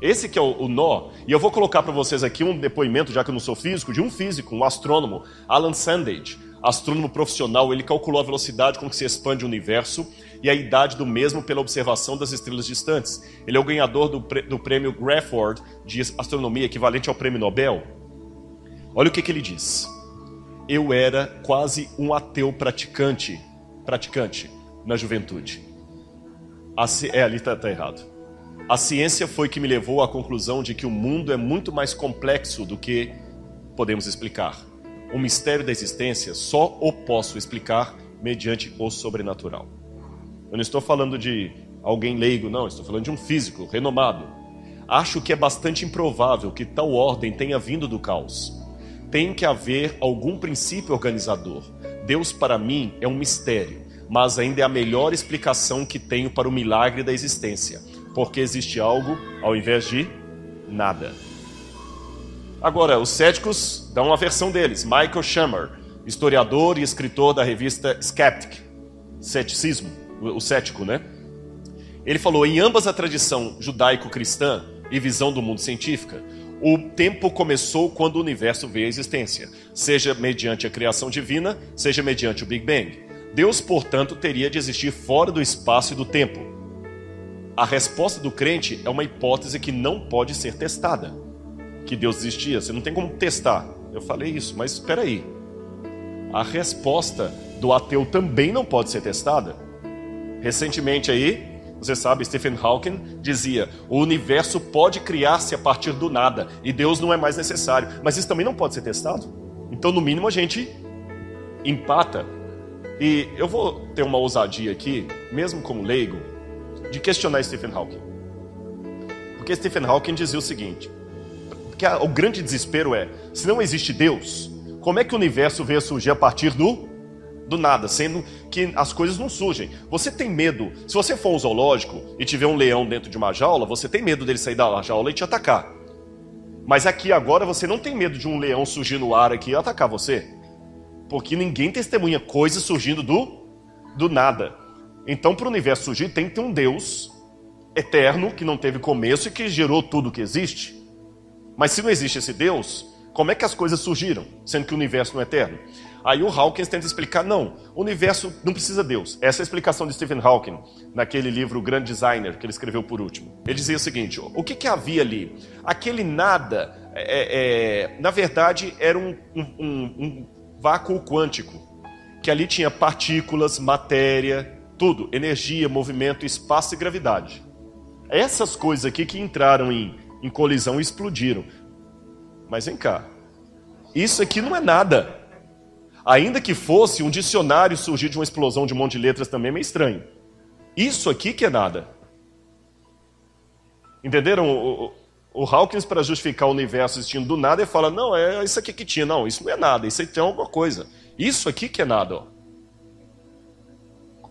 Esse que é o, o nó, e eu vou colocar para vocês aqui um depoimento, já que eu não sou físico, de um físico, um astrônomo, Alan Sandage, astrônomo profissional, ele calculou a velocidade com que se expande o universo e a idade do mesmo pela observação das estrelas distantes. Ele é o ganhador do, do prêmio Grafford de astronomia, equivalente ao prêmio Nobel. Olha o que, que ele diz. Eu era quase um ateu praticante, praticante na juventude. A, é, ali está tá errado. A ciência foi que me levou à conclusão de que o mundo é muito mais complexo do que podemos explicar. O mistério da existência só o posso explicar mediante o sobrenatural. Eu não estou falando de alguém leigo, não, estou falando de um físico renomado. Acho que é bastante improvável que tal ordem tenha vindo do caos. Tem que haver algum princípio organizador. Deus, para mim, é um mistério mas ainda é a melhor explicação que tenho para o milagre da existência, porque existe algo ao invés de nada. Agora, os céticos dão uma versão deles. Michael Shammer, historiador e escritor da revista Skeptic, Ceticismo, o cético, né? Ele falou: em ambas a tradição judaico-cristã e visão do mundo científica, o tempo começou quando o universo veio à existência, seja mediante a criação divina, seja mediante o Big Bang. Deus, portanto, teria de existir fora do espaço e do tempo. A resposta do crente é uma hipótese que não pode ser testada. Que Deus existia, você não tem como testar. Eu falei isso, mas espera aí. A resposta do ateu também não pode ser testada. Recentemente aí, você sabe, Stephen Hawking dizia: o universo pode criar-se a partir do nada e Deus não é mais necessário. Mas isso também não pode ser testado. Então, no mínimo, a gente empata e eu vou ter uma ousadia aqui, mesmo como leigo, de questionar Stephen Hawking. Porque Stephen Hawking dizia o seguinte: que o grande desespero é, se não existe Deus, como é que o universo veio a surgir a partir do do nada, sendo que as coisas não surgem. Você tem medo, se você for um zoológico e tiver um leão dentro de uma jaula, você tem medo dele sair da jaula e te atacar. Mas aqui agora você não tem medo de um leão surgir no ar aqui e atacar você. Porque ninguém testemunha coisas surgindo do, do nada. Então, para o universo surgir, tem que ter um Deus eterno, que não teve começo e que gerou tudo que existe. Mas se não existe esse Deus, como é que as coisas surgiram, sendo que o universo não é eterno? Aí o Hawkins tenta explicar, não, o universo não precisa de Deus. Essa é a explicação de Stephen Hawking, naquele livro O Grande Designer, que ele escreveu por último. Ele dizia o seguinte, o que, que havia ali? Aquele nada, é, é, na verdade, era um, um, um, vácuo quântico, que ali tinha partículas, matéria, tudo, energia, movimento, espaço e gravidade. Essas coisas aqui que entraram em, em colisão e explodiram. Mas vem cá, isso aqui não é nada. Ainda que fosse um dicionário surgir de uma explosão de um monte de letras também é meio estranho. Isso aqui que é nada. Entenderam? O Hawkins, para justificar o universo existindo do nada, ele fala: não, é isso aqui que tinha. Não, isso não é nada, isso aqui é alguma coisa. Isso aqui que é nada. Ó.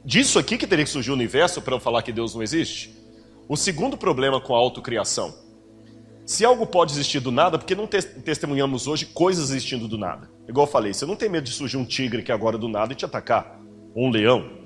Disso aqui que teria que surgir o universo para eu falar que Deus não existe? O segundo problema com a autocriação. Se algo pode existir do nada, por que não testemunhamos hoje coisas existindo do nada? Igual eu falei, você não tem medo de surgir um tigre que agora do nada e te atacar? Ou um leão?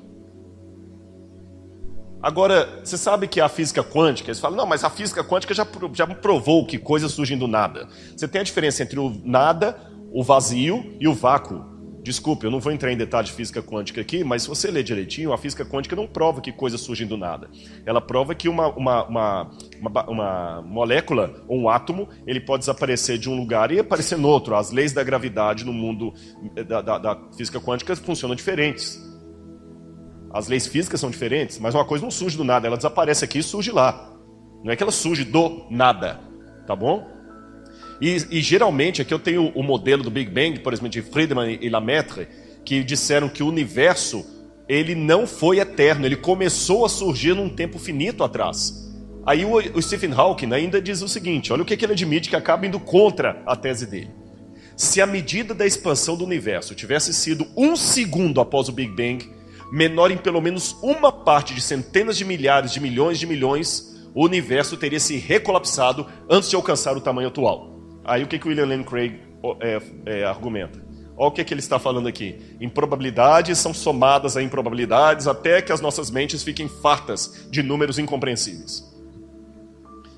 Agora, você sabe que a física quântica, eles falam, não, mas a física quântica já, já provou que coisas surgem do nada. Você tem a diferença entre o nada, o vazio e o vácuo. Desculpe, eu não vou entrar em detalhes de física quântica aqui, mas se você ler direitinho, a física quântica não prova que coisas surgem do nada. Ela prova que uma, uma, uma, uma, uma molécula ou um átomo ele pode desaparecer de um lugar e aparecer no outro. As leis da gravidade no mundo da, da, da física quântica funcionam diferentes. As leis físicas são diferentes, mas uma coisa não surge do nada, ela desaparece aqui e surge lá. Não é que ela surge do nada, tá bom? E, e, geralmente, aqui eu tenho o modelo do Big Bang, por exemplo, de Friedman e Lemaitre, que disseram que o universo ele não foi eterno, ele começou a surgir num tempo finito atrás. Aí o, o Stephen Hawking ainda diz o seguinte: olha o que, que ele admite que acaba indo contra a tese dele. Se a medida da expansão do universo tivesse sido um segundo após o Big Bang, menor em pelo menos uma parte de centenas de milhares de milhões de milhões, o universo teria se recolapsado antes de alcançar o tamanho atual. Aí o que, que William Lane Craig é, é, argumenta? Olha o que, que ele está falando aqui. Improbabilidades são somadas a improbabilidades até que as nossas mentes fiquem fartas de números incompreensíveis.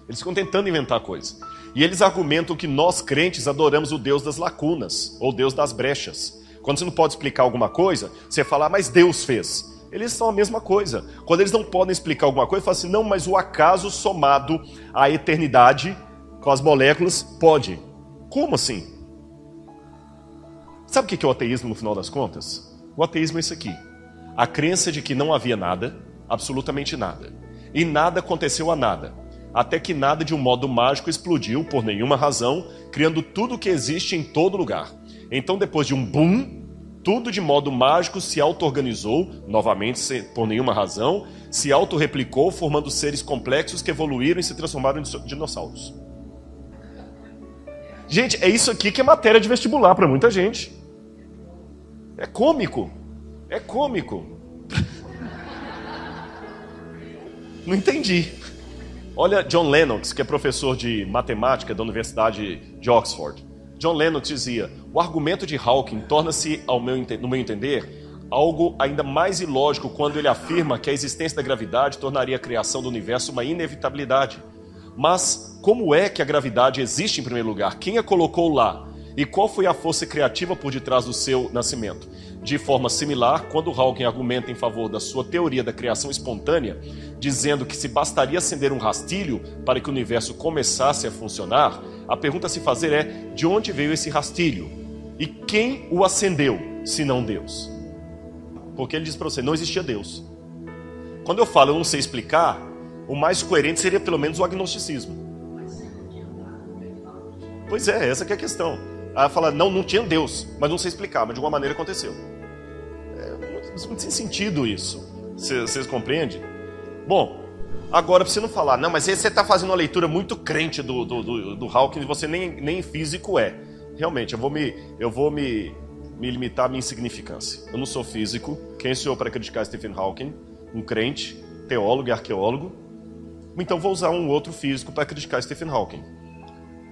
Eles ficam tentando inventar coisas. E eles argumentam que nós crentes adoramos o Deus das lacunas, ou Deus das brechas. Quando você não pode explicar alguma coisa, você fala, ah, mas Deus fez. Eles são a mesma coisa. Quando eles não podem explicar alguma coisa, fala assim, não, mas o acaso somado à eternidade com as moléculas pode. Como assim? Sabe o que é o ateísmo no final das contas? O ateísmo é isso aqui: a crença de que não havia nada, absolutamente nada, e nada aconteceu a nada, até que nada de um modo mágico explodiu por nenhuma razão, criando tudo o que existe em todo lugar. Então, depois de um boom, tudo de modo mágico se auto-organizou, novamente por nenhuma razão, se auto-replicou, formando seres complexos que evoluíram e se transformaram em dinossauros. Gente, é isso aqui que é matéria de vestibular para muita gente. É cômico. É cômico. Não entendi. Olha John Lennox, que é professor de matemática da Universidade de Oxford. John Lennox dizia: o argumento de Hawking torna-se, no meu entender, algo ainda mais ilógico quando ele afirma que a existência da gravidade tornaria a criação do universo uma inevitabilidade. Mas como é que a gravidade existe em primeiro lugar? Quem a colocou lá? E qual foi a força criativa por detrás do seu nascimento? De forma similar, quando Hawking argumenta em favor da sua teoria da criação espontânea, dizendo que se bastaria acender um rastilho para que o universo começasse a funcionar, a pergunta a se fazer é: de onde veio esse rastilho? E quem o acendeu, se não Deus? Porque ele diz para você: não existia Deus. Quando eu falo eu não sei explicar, o mais coerente seria pelo menos o agnosticismo. Pois é, essa é a questão. Aí fala, não, não tinha Deus, mas não sei explicar, mas de alguma maneira aconteceu. É, não tem sentido isso. Vocês compreendem? Bom, agora para você não falar, não, mas você está fazendo uma leitura muito crente do, do, do, do Hawking, você nem, nem físico é. Realmente, eu vou me, eu vou me, me limitar à minha insignificância. Eu não sou físico. Quem sou eu para criticar Stephen Hawking? Um crente, teólogo e arqueólogo. Então vou usar um outro físico para criticar Stephen Hawking.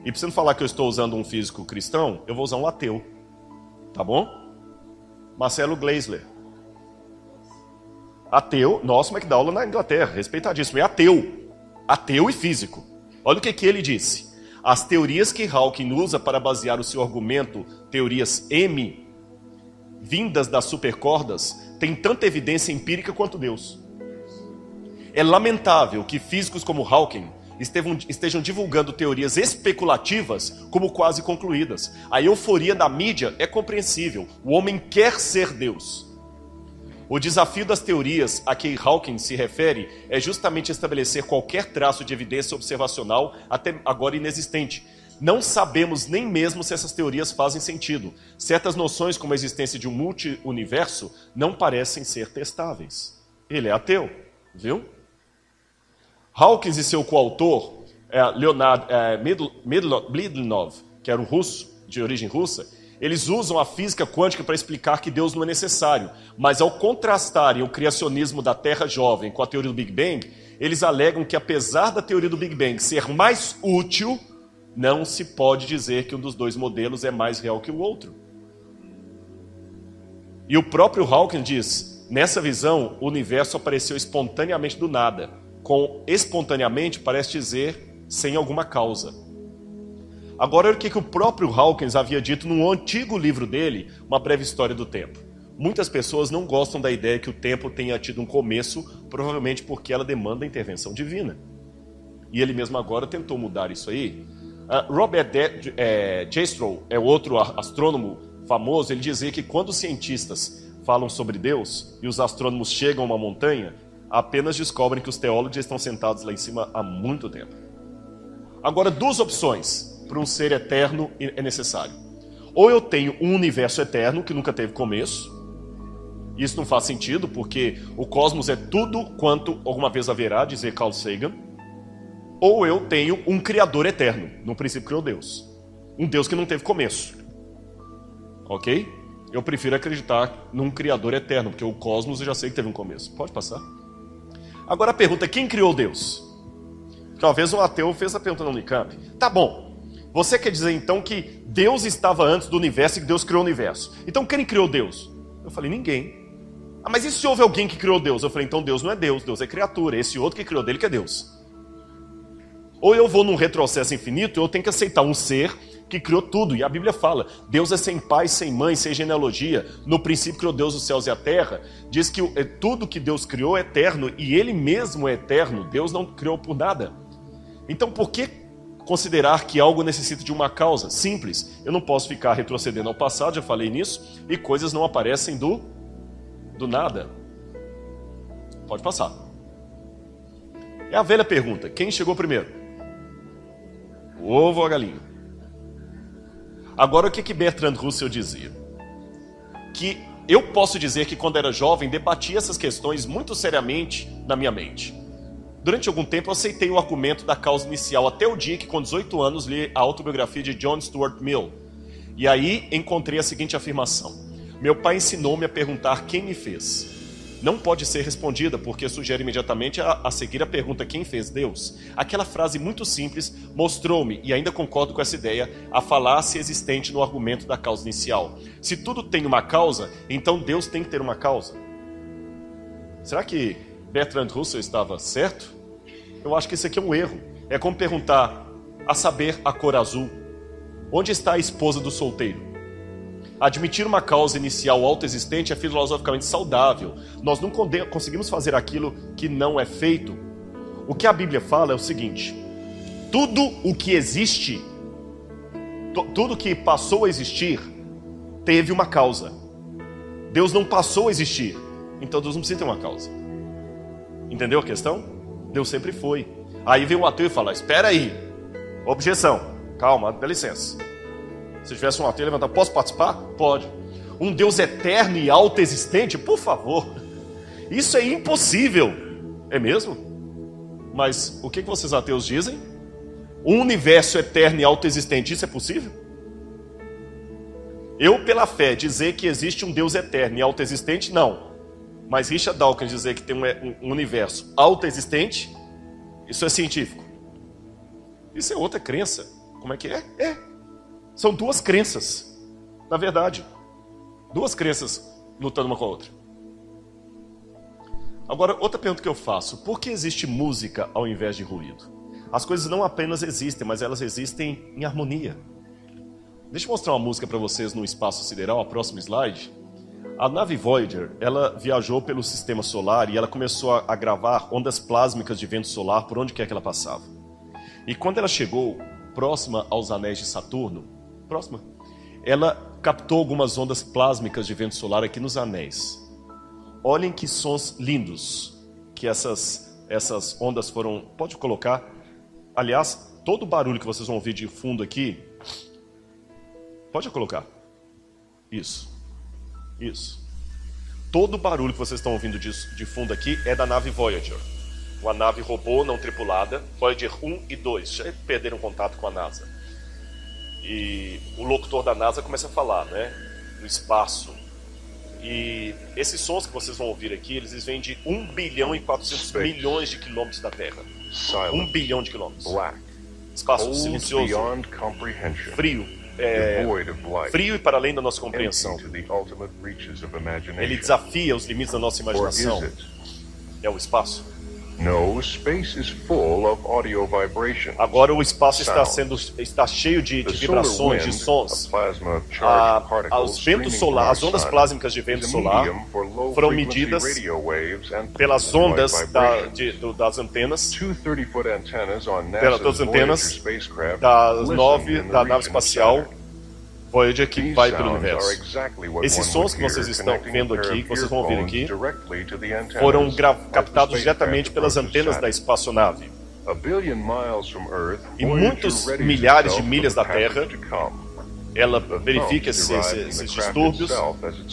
E não falar que eu estou usando um físico cristão, eu vou usar um ateu. Tá bom? Marcelo Gleisler. Ateu, nosso que dá aula na Inglaterra, respeitadíssimo, é ateu. Ateu e físico. Olha o que, que ele disse. As teorias que Hawking usa para basear o seu argumento, teorias M, vindas das supercordas, têm tanta evidência empírica quanto Deus. É lamentável que físicos como Hawking estejam, divulgando teorias especulativas como quase concluídas. A euforia da mídia é compreensível. O homem quer ser Deus. O desafio das teorias a que Hawking se refere é justamente estabelecer qualquer traço de evidência observacional até agora inexistente. Não sabemos nem mesmo se essas teorias fazem sentido. Certas noções, como a existência de um multi-universo, não parecem ser testáveis. Ele é ateu, viu? Hawkins e seu coautor, é, Leonard é, que era um russo, de origem russa, eles usam a física quântica para explicar que Deus não é necessário. Mas ao contrastarem o criacionismo da Terra jovem com a teoria do Big Bang, eles alegam que apesar da teoria do Big Bang ser mais útil, não se pode dizer que um dos dois modelos é mais real que o outro. E o próprio Hawking diz: nessa visão, o universo apareceu espontaneamente do nada com espontaneamente parece dizer sem alguma causa. Agora, o que, que o próprio Hawkins havia dito no antigo livro dele, Uma Breve História do Tempo. Muitas pessoas não gostam da ideia que o tempo tenha tido um começo, provavelmente porque ela demanda intervenção divina. E ele mesmo agora tentou mudar isso aí. Uh, Robert De é, Jastrow é outro astrônomo famoso, ele dizia que quando os cientistas falam sobre Deus e os astrônomos chegam a uma montanha, apenas descobrem que os teólogos já estão sentados lá em cima há muito tempo. Agora, duas opções. para um ser eterno é necessário. Ou eu tenho um universo eterno que nunca teve começo. Isso não faz sentido, porque o cosmos é tudo quanto alguma vez haverá, dizer Carl Sagan. Ou eu tenho um criador eterno, no princípio criou Deus. Um Deus que não teve começo. Ok? Eu prefiro acreditar num criador eterno, porque o cosmos eu já sei que teve um começo. Pode passar. Agora a pergunta é: quem criou Deus? Talvez um ateu fez a pergunta no Unicamp. Tá bom. Você quer dizer então que Deus estava antes do universo e que Deus criou o universo? Então quem criou Deus? Eu falei: ninguém. Ah, mas e se houve alguém que criou Deus? Eu falei: então Deus não é Deus, Deus é criatura. Esse outro que criou dele que é Deus. Ou eu vou num retrocesso infinito, eu tenho que aceitar um ser que criou tudo. E a Bíblia fala: Deus é sem pai, sem mãe, sem genealogia. No princípio criou Deus os céus e a terra. Diz que é, tudo que Deus criou é eterno e Ele mesmo é eterno. Deus não criou por nada. Então, por que considerar que algo necessita de uma causa? Simples. Eu não posso ficar retrocedendo ao passado, já falei nisso, e coisas não aparecem do, do nada. Pode passar. É a velha pergunta: quem chegou primeiro? O ovo ou a galinha? Agora, o que, que Bertrand Russell dizia? Que eu posso dizer que quando era jovem debatia essas questões muito seriamente na minha mente. Durante algum tempo eu aceitei o argumento da causa inicial, até o dia que, com 18 anos, li a autobiografia de John Stuart Mill. E aí encontrei a seguinte afirmação: Meu pai ensinou-me a perguntar quem me fez não pode ser respondida porque sugere imediatamente a, a, seguir a pergunta quem fez Deus. Aquela frase muito simples mostrou-me, e ainda concordo com essa ideia, a falácia existente no argumento da causa inicial. Se tudo tem uma causa, então Deus tem que ter uma causa. Será que Bertrand Russell estava certo? Eu acho que isso aqui é um erro. É como perguntar, a saber, a cor azul. Onde está a esposa do solteiro? Admitir uma causa inicial autoexistente é filosoficamente saudável. Nós não conseguimos fazer aquilo que não é feito. O que a Bíblia fala é o seguinte: tudo o que existe, tudo que passou a existir, teve uma causa. Deus não passou a existir, então Deus não precisa ter uma causa. Entendeu a questão? Deus sempre foi. Aí vem o ateu e fala: Espera aí, objeção, calma, dá licença. Se tivesse um ateu levantar, posso participar? Pode. Um Deus eterno e autoexistente? Por favor. Isso é impossível. É mesmo? Mas o que vocês ateus dizem? Um universo eterno e autoexistente, isso é possível? Eu, pela fé, dizer que existe um Deus eterno e autoexistente, não. Mas Richard Dawkins dizer que tem um universo autoexistente, isso é científico. Isso é outra crença. Como é que é? É. São duas crenças, na verdade. Duas crenças lutando uma com a outra. Agora, outra pergunta que eu faço: por que existe música ao invés de ruído? As coisas não apenas existem, mas elas existem em harmonia. Deixa eu mostrar uma música para vocês no espaço sideral, a próxima slide. A nave Voyager, ela viajou pelo sistema solar e ela começou a, gravar ondas plásmicas de vento solar por onde quer que ela passava. E quando ela chegou próxima aos anéis de Saturno, Próxima. Ela captou algumas ondas plásmicas de vento solar aqui nos anéis. Olhem que sons lindos que essas, essas ondas foram. Pode colocar. Aliás, todo o barulho que vocês vão ouvir de fundo aqui. Pode colocar. Isso. Isso. Todo o barulho que vocês estão ouvindo de, de fundo aqui é da nave Voyager. Uma nave robô não tripulada, Voyager 1 e 2. Já perderam contato com a NASA e o locutor da NASA começa a falar, né, no espaço. E esses sons que vocês vão ouvir aqui, eles vêm de 1 bilhão e 400 milhões de quilômetros da Terra. 1 bilhão de quilômetros. Espaço silencioso, frio, é, frio e para além da nossa compreensão. Ele desafia os limites da nossa imaginação. É o espaço. No, space is full of audio vibration. Agora o espaço está sendo está cheio de, de vibrações, de sons. Ah, os ventos solar, as ondas plásmicas de vento solar foram medidas pelas ondas da, de, do, das antenas, pelas antenas das nove da nave espacial Voyager que vai pelo universo. Esses sons que vocês estão vendo aqui, que vocês vão ouvir aqui, foram captados diretamente pelas antenas da espaçonave. E muitos milhares de milhas da Terra, ela verifica esses, esses distúrbios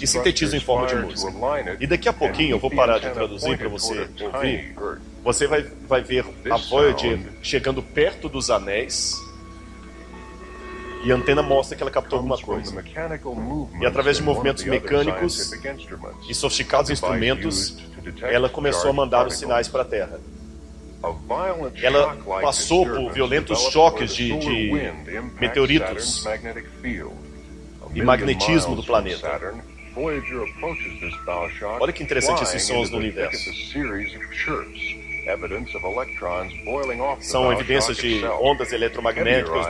e sintetiza em forma de música. E daqui a pouquinho eu vou parar de traduzir para você ouvir. Você vai, vai ver a Voyager chegando perto dos anéis e a antena mostra que ela captou alguma coisa. E através de movimentos mecânicos E sofisticados instrumentos, ela começou a mandar os sinais para a Terra. Ela passou por violentos choques de- de meteoritos e magnetismo do planeta. Olha que interessante esses sons thick universo. São evidências de ondas eletromagnéticas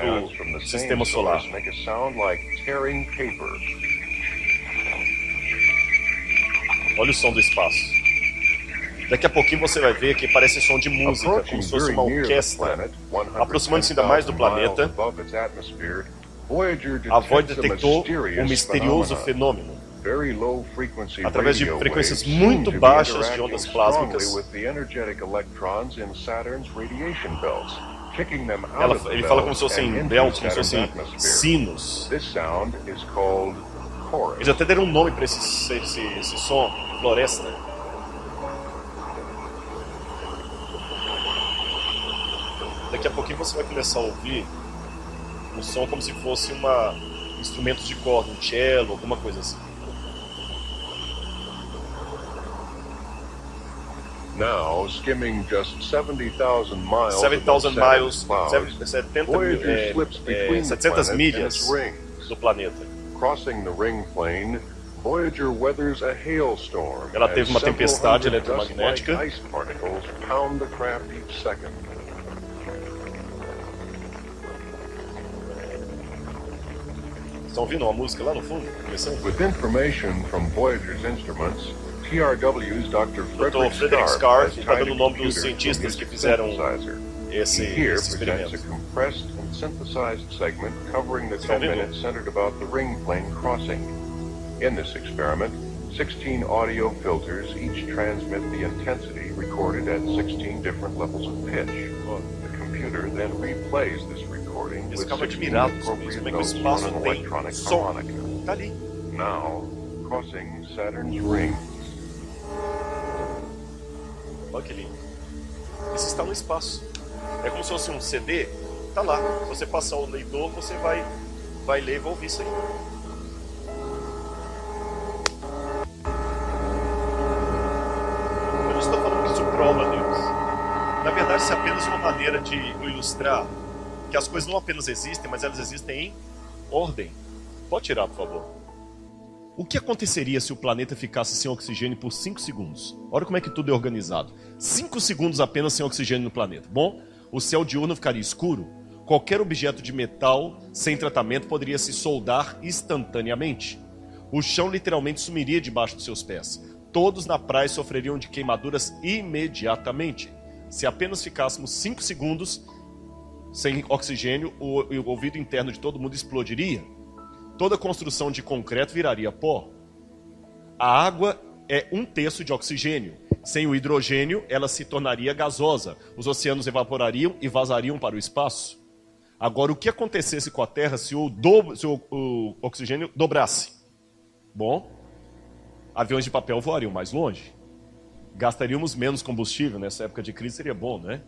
do sistema solar. Olha o som do espaço. Daqui a pouquinho você vai ver que parece som de música, como se fosse uma orquestra. Aproximando-se ainda mais do 110,000 miles planeta, A Voyager detectou um misterioso fenômeno. Através de frequências muito baixas de ondas plásmicas. Ela, ele fala como se fossem belts, como se fossem sinos. Eles até deram um nome para esse, esse, esse som, floresta. Daqui a pouquinho você vai começar a ouvir um som como se fosse uma instrumentos de corda, um cello, alguma coisa assim. Now, skimming just 70,000 miles 7,000 above Saturn's miles, clouds, uh, 70 mil, Voyager é, uh, uh, slips between the 700 planet and milhas do planeta. Crossing the ring plane, Voyager weathers a hailstorm. Ela teve uma tempestade eletromagnética. ice particles pound the craft each second. Estão ouvindo uma música lá no fundo? Começando? With information from Voyager's instruments, TRW's Dr. Dr. Frederick Frederick Scarf Scarf has está tied dando a o nome dos um computer cientistas que fizeram synthesizer. esse, here esse experimento. compressed and synthesized segment covering the 10 minutes centered about the ring plane crossing. In this experiment, 16 audio filters each transmit the intensity recorded at 16 different levels of pitch. Oh. The computer then replays this recording with ficam 16 admirados com appropriate como é que o notes on an electronic harmonica. Now, crossing Saturn's ring. Olha que lindo. Isso está no espaço. É como se fosse um CD, tá lá. Se você passar o leitor, você vai, vai ler e vai ouvir isso aí. Eu não estou falando que isso prova Deus. Na verdade, isso é apenas uma maneira de ilustrar que as coisas não apenas existem, mas elas existem em ordem. Pode tirar, por favor. O que aconteceria se o planeta ficasse sem oxigênio por 5 segundos? Olha como é que tudo é organizado. 5 segundos apenas sem oxigênio no planeta. Bom, o céu diurno ficaria escuro. Qualquer objeto de metal sem tratamento poderia se soldar instantaneamente. O chão literalmente sumiria debaixo dos seus pés. Todos na praia sofreriam de queimaduras imediatamente. Se apenas ficássemos 5 segundos sem oxigênio, o, o ouvido interno de todo mundo explodiria. Toda construção de concreto viraria pó. A água é um terço de oxigênio. Sem o hidrogênio, ela se tornaria gasosa. Os oceanos evaporariam e vazariam para o espaço. Agora, o que acontecesse com a Terra se o, do, se o, oxigênio dobrasse? Bom, aviões de papel voariam mais longe. Gastaríamos menos combustível. Nessa época de crise seria bom, né?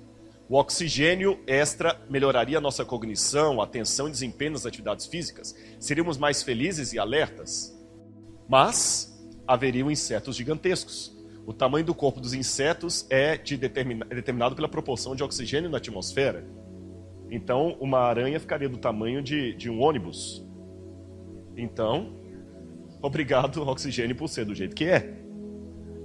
O oxigênio extra melhoraria nossa cognição, atenção e desempenho nas atividades físicas. Seríamos mais felizes e alertas. Mas haveriam insetos gigantescos. O tamanho do corpo dos insetos é, de determina, determinado pela proporção de oxigênio na atmosfera. Então, uma aranha ficaria do tamanho de, de um ônibus. Então, obrigado oxigênio por ser do jeito que é.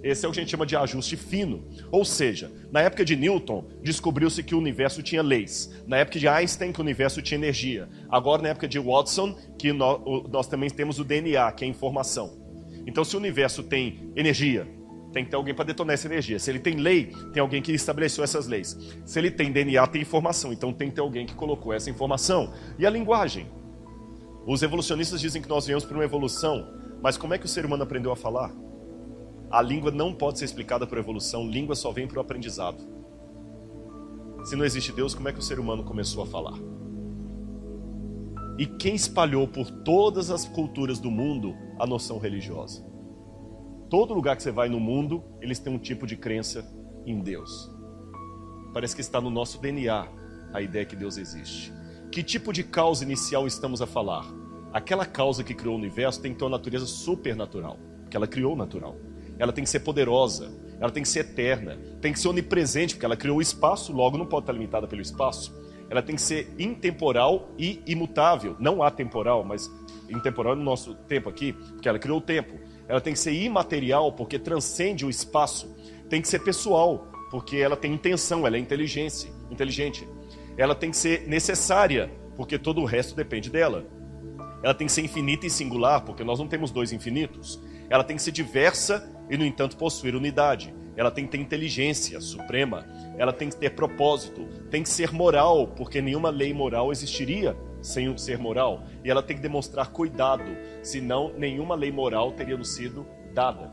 Esse é o que a gente chama de ajuste fino. Ou seja, na época de Newton, descobriu-se que o universo tinha leis. Na época de Einstein, que o universo tinha energia. Agora, na época de Watson, que nós, também temos o DNA, que é informação. Então, se o universo tem energia, tem que ter alguém para detonar essa energia. Se ele tem lei, tem alguém que estabeleceu essas leis. Se ele tem DNA, tem informação. Então, tem que ter alguém que colocou essa informação. E a linguagem? Os evolucionistas dizem que nós viemos por uma evolução, mas como é que o ser humano aprendeu a falar? A língua não pode ser explicada por evolução, língua só vem por aprendizado. Se não existe Deus, como é que o ser humano começou a falar? E quem espalhou por todas as culturas do mundo a noção religiosa? Todo lugar que você vai no mundo, eles têm um tipo de crença em Deus. Parece que está no nosso DNA a ideia que Deus existe. Que tipo de causa inicial estamos a falar? Aquela causa que criou o universo tem que ter uma natureza supernatural, porque ela criou o natural. Ela tem que ser poderosa, ela tem que ser eterna, tem que ser onipresente, porque ela criou o espaço, logo não pode estar limitada pelo espaço. Ela tem que ser intemporal e imutável, não atemporal, mas intemporal no nosso tempo aqui, porque ela criou o tempo. Ela tem que ser imaterial, porque transcende o espaço. Tem que ser pessoal, porque ela tem intenção, ela é inteligência, inteligente. Ela tem que ser necessária, porque todo o resto depende dela. Ela tem que ser infinita e singular, porque nós não temos dois infinitos. Ela tem que ser diversa e, no entanto, possuir unidade. Ela tem que ter inteligência suprema. Ela tem que ter propósito. Tem que ser moral, porque nenhuma lei moral existiria sem ser moral. E ela tem que demonstrar cuidado, senão nenhuma lei moral teria nos sido dada.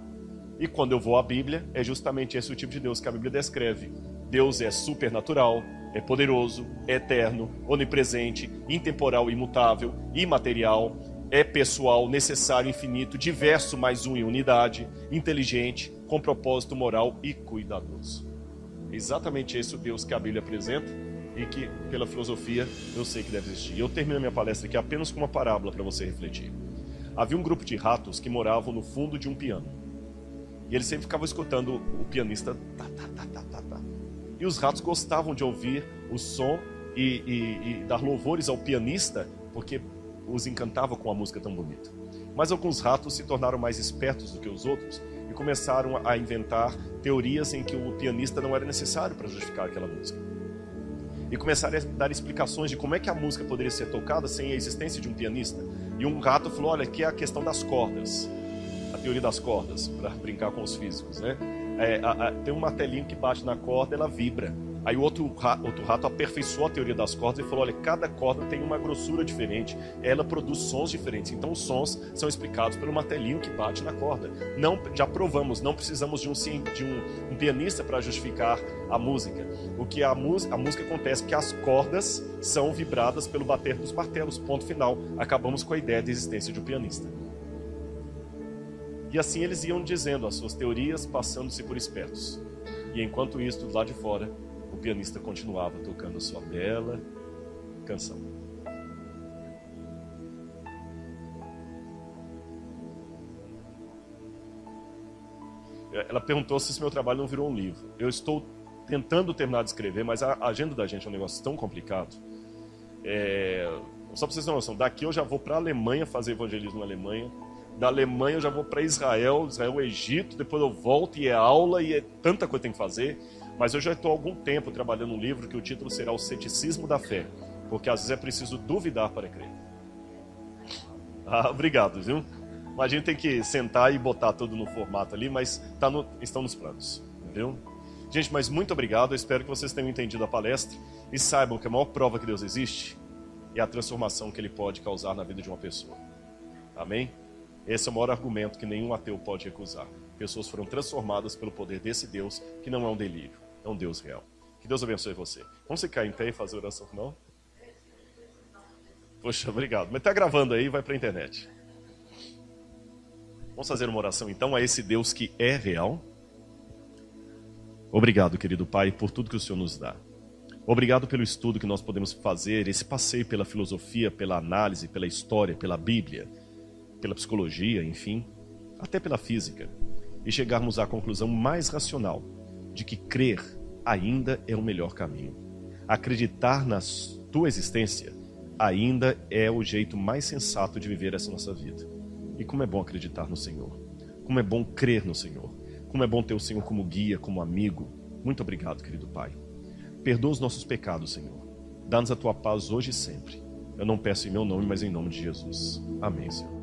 E quando eu vou à Bíblia, é justamente esse o tipo de Deus que a Bíblia descreve. Deus é supernatural, é poderoso, é eterno, onipresente, intemporal, imutável, imaterial, é pessoal, necessário, infinito, diverso mais um em unidade, inteligente, com propósito moral e cuidadoso. É exatamente esse o Deus que a Bíblia apresenta e que, pela filosofia, eu sei que deve existir. Eu termino minha palestra aqui apenas com uma parábola para você refletir. Havia um grupo de ratos que moravam no fundo de um piano. E eles sempre ficavam escutando o pianista tá, tá, tá, tá, tá, tá. E os ratos gostavam de ouvir o som e, e, e dar louvores ao pianista, porque os encantava com a música tão bonita. Mas alguns ratos se tornaram mais espertos do que os outros e começaram a inventar teorias em que o pianista não era necessário para justificar aquela música. E começaram a dar explicações de como é que a música poderia ser tocada sem a existência de um pianista. E um rato falou: olha, aqui é a questão das cordas, a teoria das cordas, para brincar com os físicos, né? É, a, a, tem um martelinho que bate na corda, ela vibra. Aí o outro, outro rato aperfeiçoou a teoria das cordas e falou: olha, cada corda tem uma grossura diferente, ela produz sons diferentes. Então os sons são explicados pelo martelinho que bate na corda. Não, já provamos, não precisamos de um, de um, um pianista para justificar a música. O que a, a música acontece é que as cordas são vibradas pelo bater dos martelos. Ponto final. Acabamos com a ideia da existência de um pianista. E assim eles iam dizendo as suas teorias, passando-se por espertos. E enquanto isso, lado de fora, o pianista continuava tocando sua bela canção. Ela perguntou se esse meu trabalho não virou um livro. Eu estou tentando terminar de escrever, mas a agenda da gente é um negócio tão complicado. É... Só para vocês terem noção, daqui eu já vou para a Alemanha fazer evangelismo na Alemanha. Da Alemanha eu já vou para Israel, Israel, Egito. Depois eu volto e é aula e é tanta coisa que tem que fazer. Mas eu já estou há algum tempo trabalhando um livro que o título será O Ceticismo da Fé, porque às vezes é preciso duvidar para crer. Ah, obrigado, viu? Mas a gente tem que sentar e botar tudo no formato ali, mas tá no, estão nos planos, viu? Gente, mas muito obrigado. Eu espero que vocês tenham entendido a palestra e saibam que a maior prova que Deus existe é a transformação que Ele pode causar na vida de uma pessoa. Amém? Esse é o maior argumento que nenhum ateu pode recusar. Pessoas foram transformadas pelo poder desse Deus, que não é um delírio é um Deus real. Que Deus abençoe você. Vamos ficar em pé e fazer oração final? Poxa, obrigado. Mas está gravando aí, vai para a internet. Vamos fazer uma oração então a esse Deus que é real. Obrigado, querido Pai, por tudo que o Senhor nos dá. Obrigado pelo estudo que nós podemos fazer, esse passeio pela filosofia, pela análise, pela história, pela Bíblia, pela psicologia, enfim, até pela física, e chegarmos à conclusão mais racional de que crer ainda é o melhor caminho. Acreditar na tua existência ainda é o jeito mais sensato de viver essa nossa vida. E como é bom acreditar no Senhor. Como é bom crer no Senhor. Como é bom ter o Senhor como guia, como amigo. Muito obrigado, querido Pai. Perdoa os nossos pecados, Senhor. Dá-nos a tua paz hoje e sempre. Eu não peço em meu nome, mas em nome de Jesus. Amém, Senhor.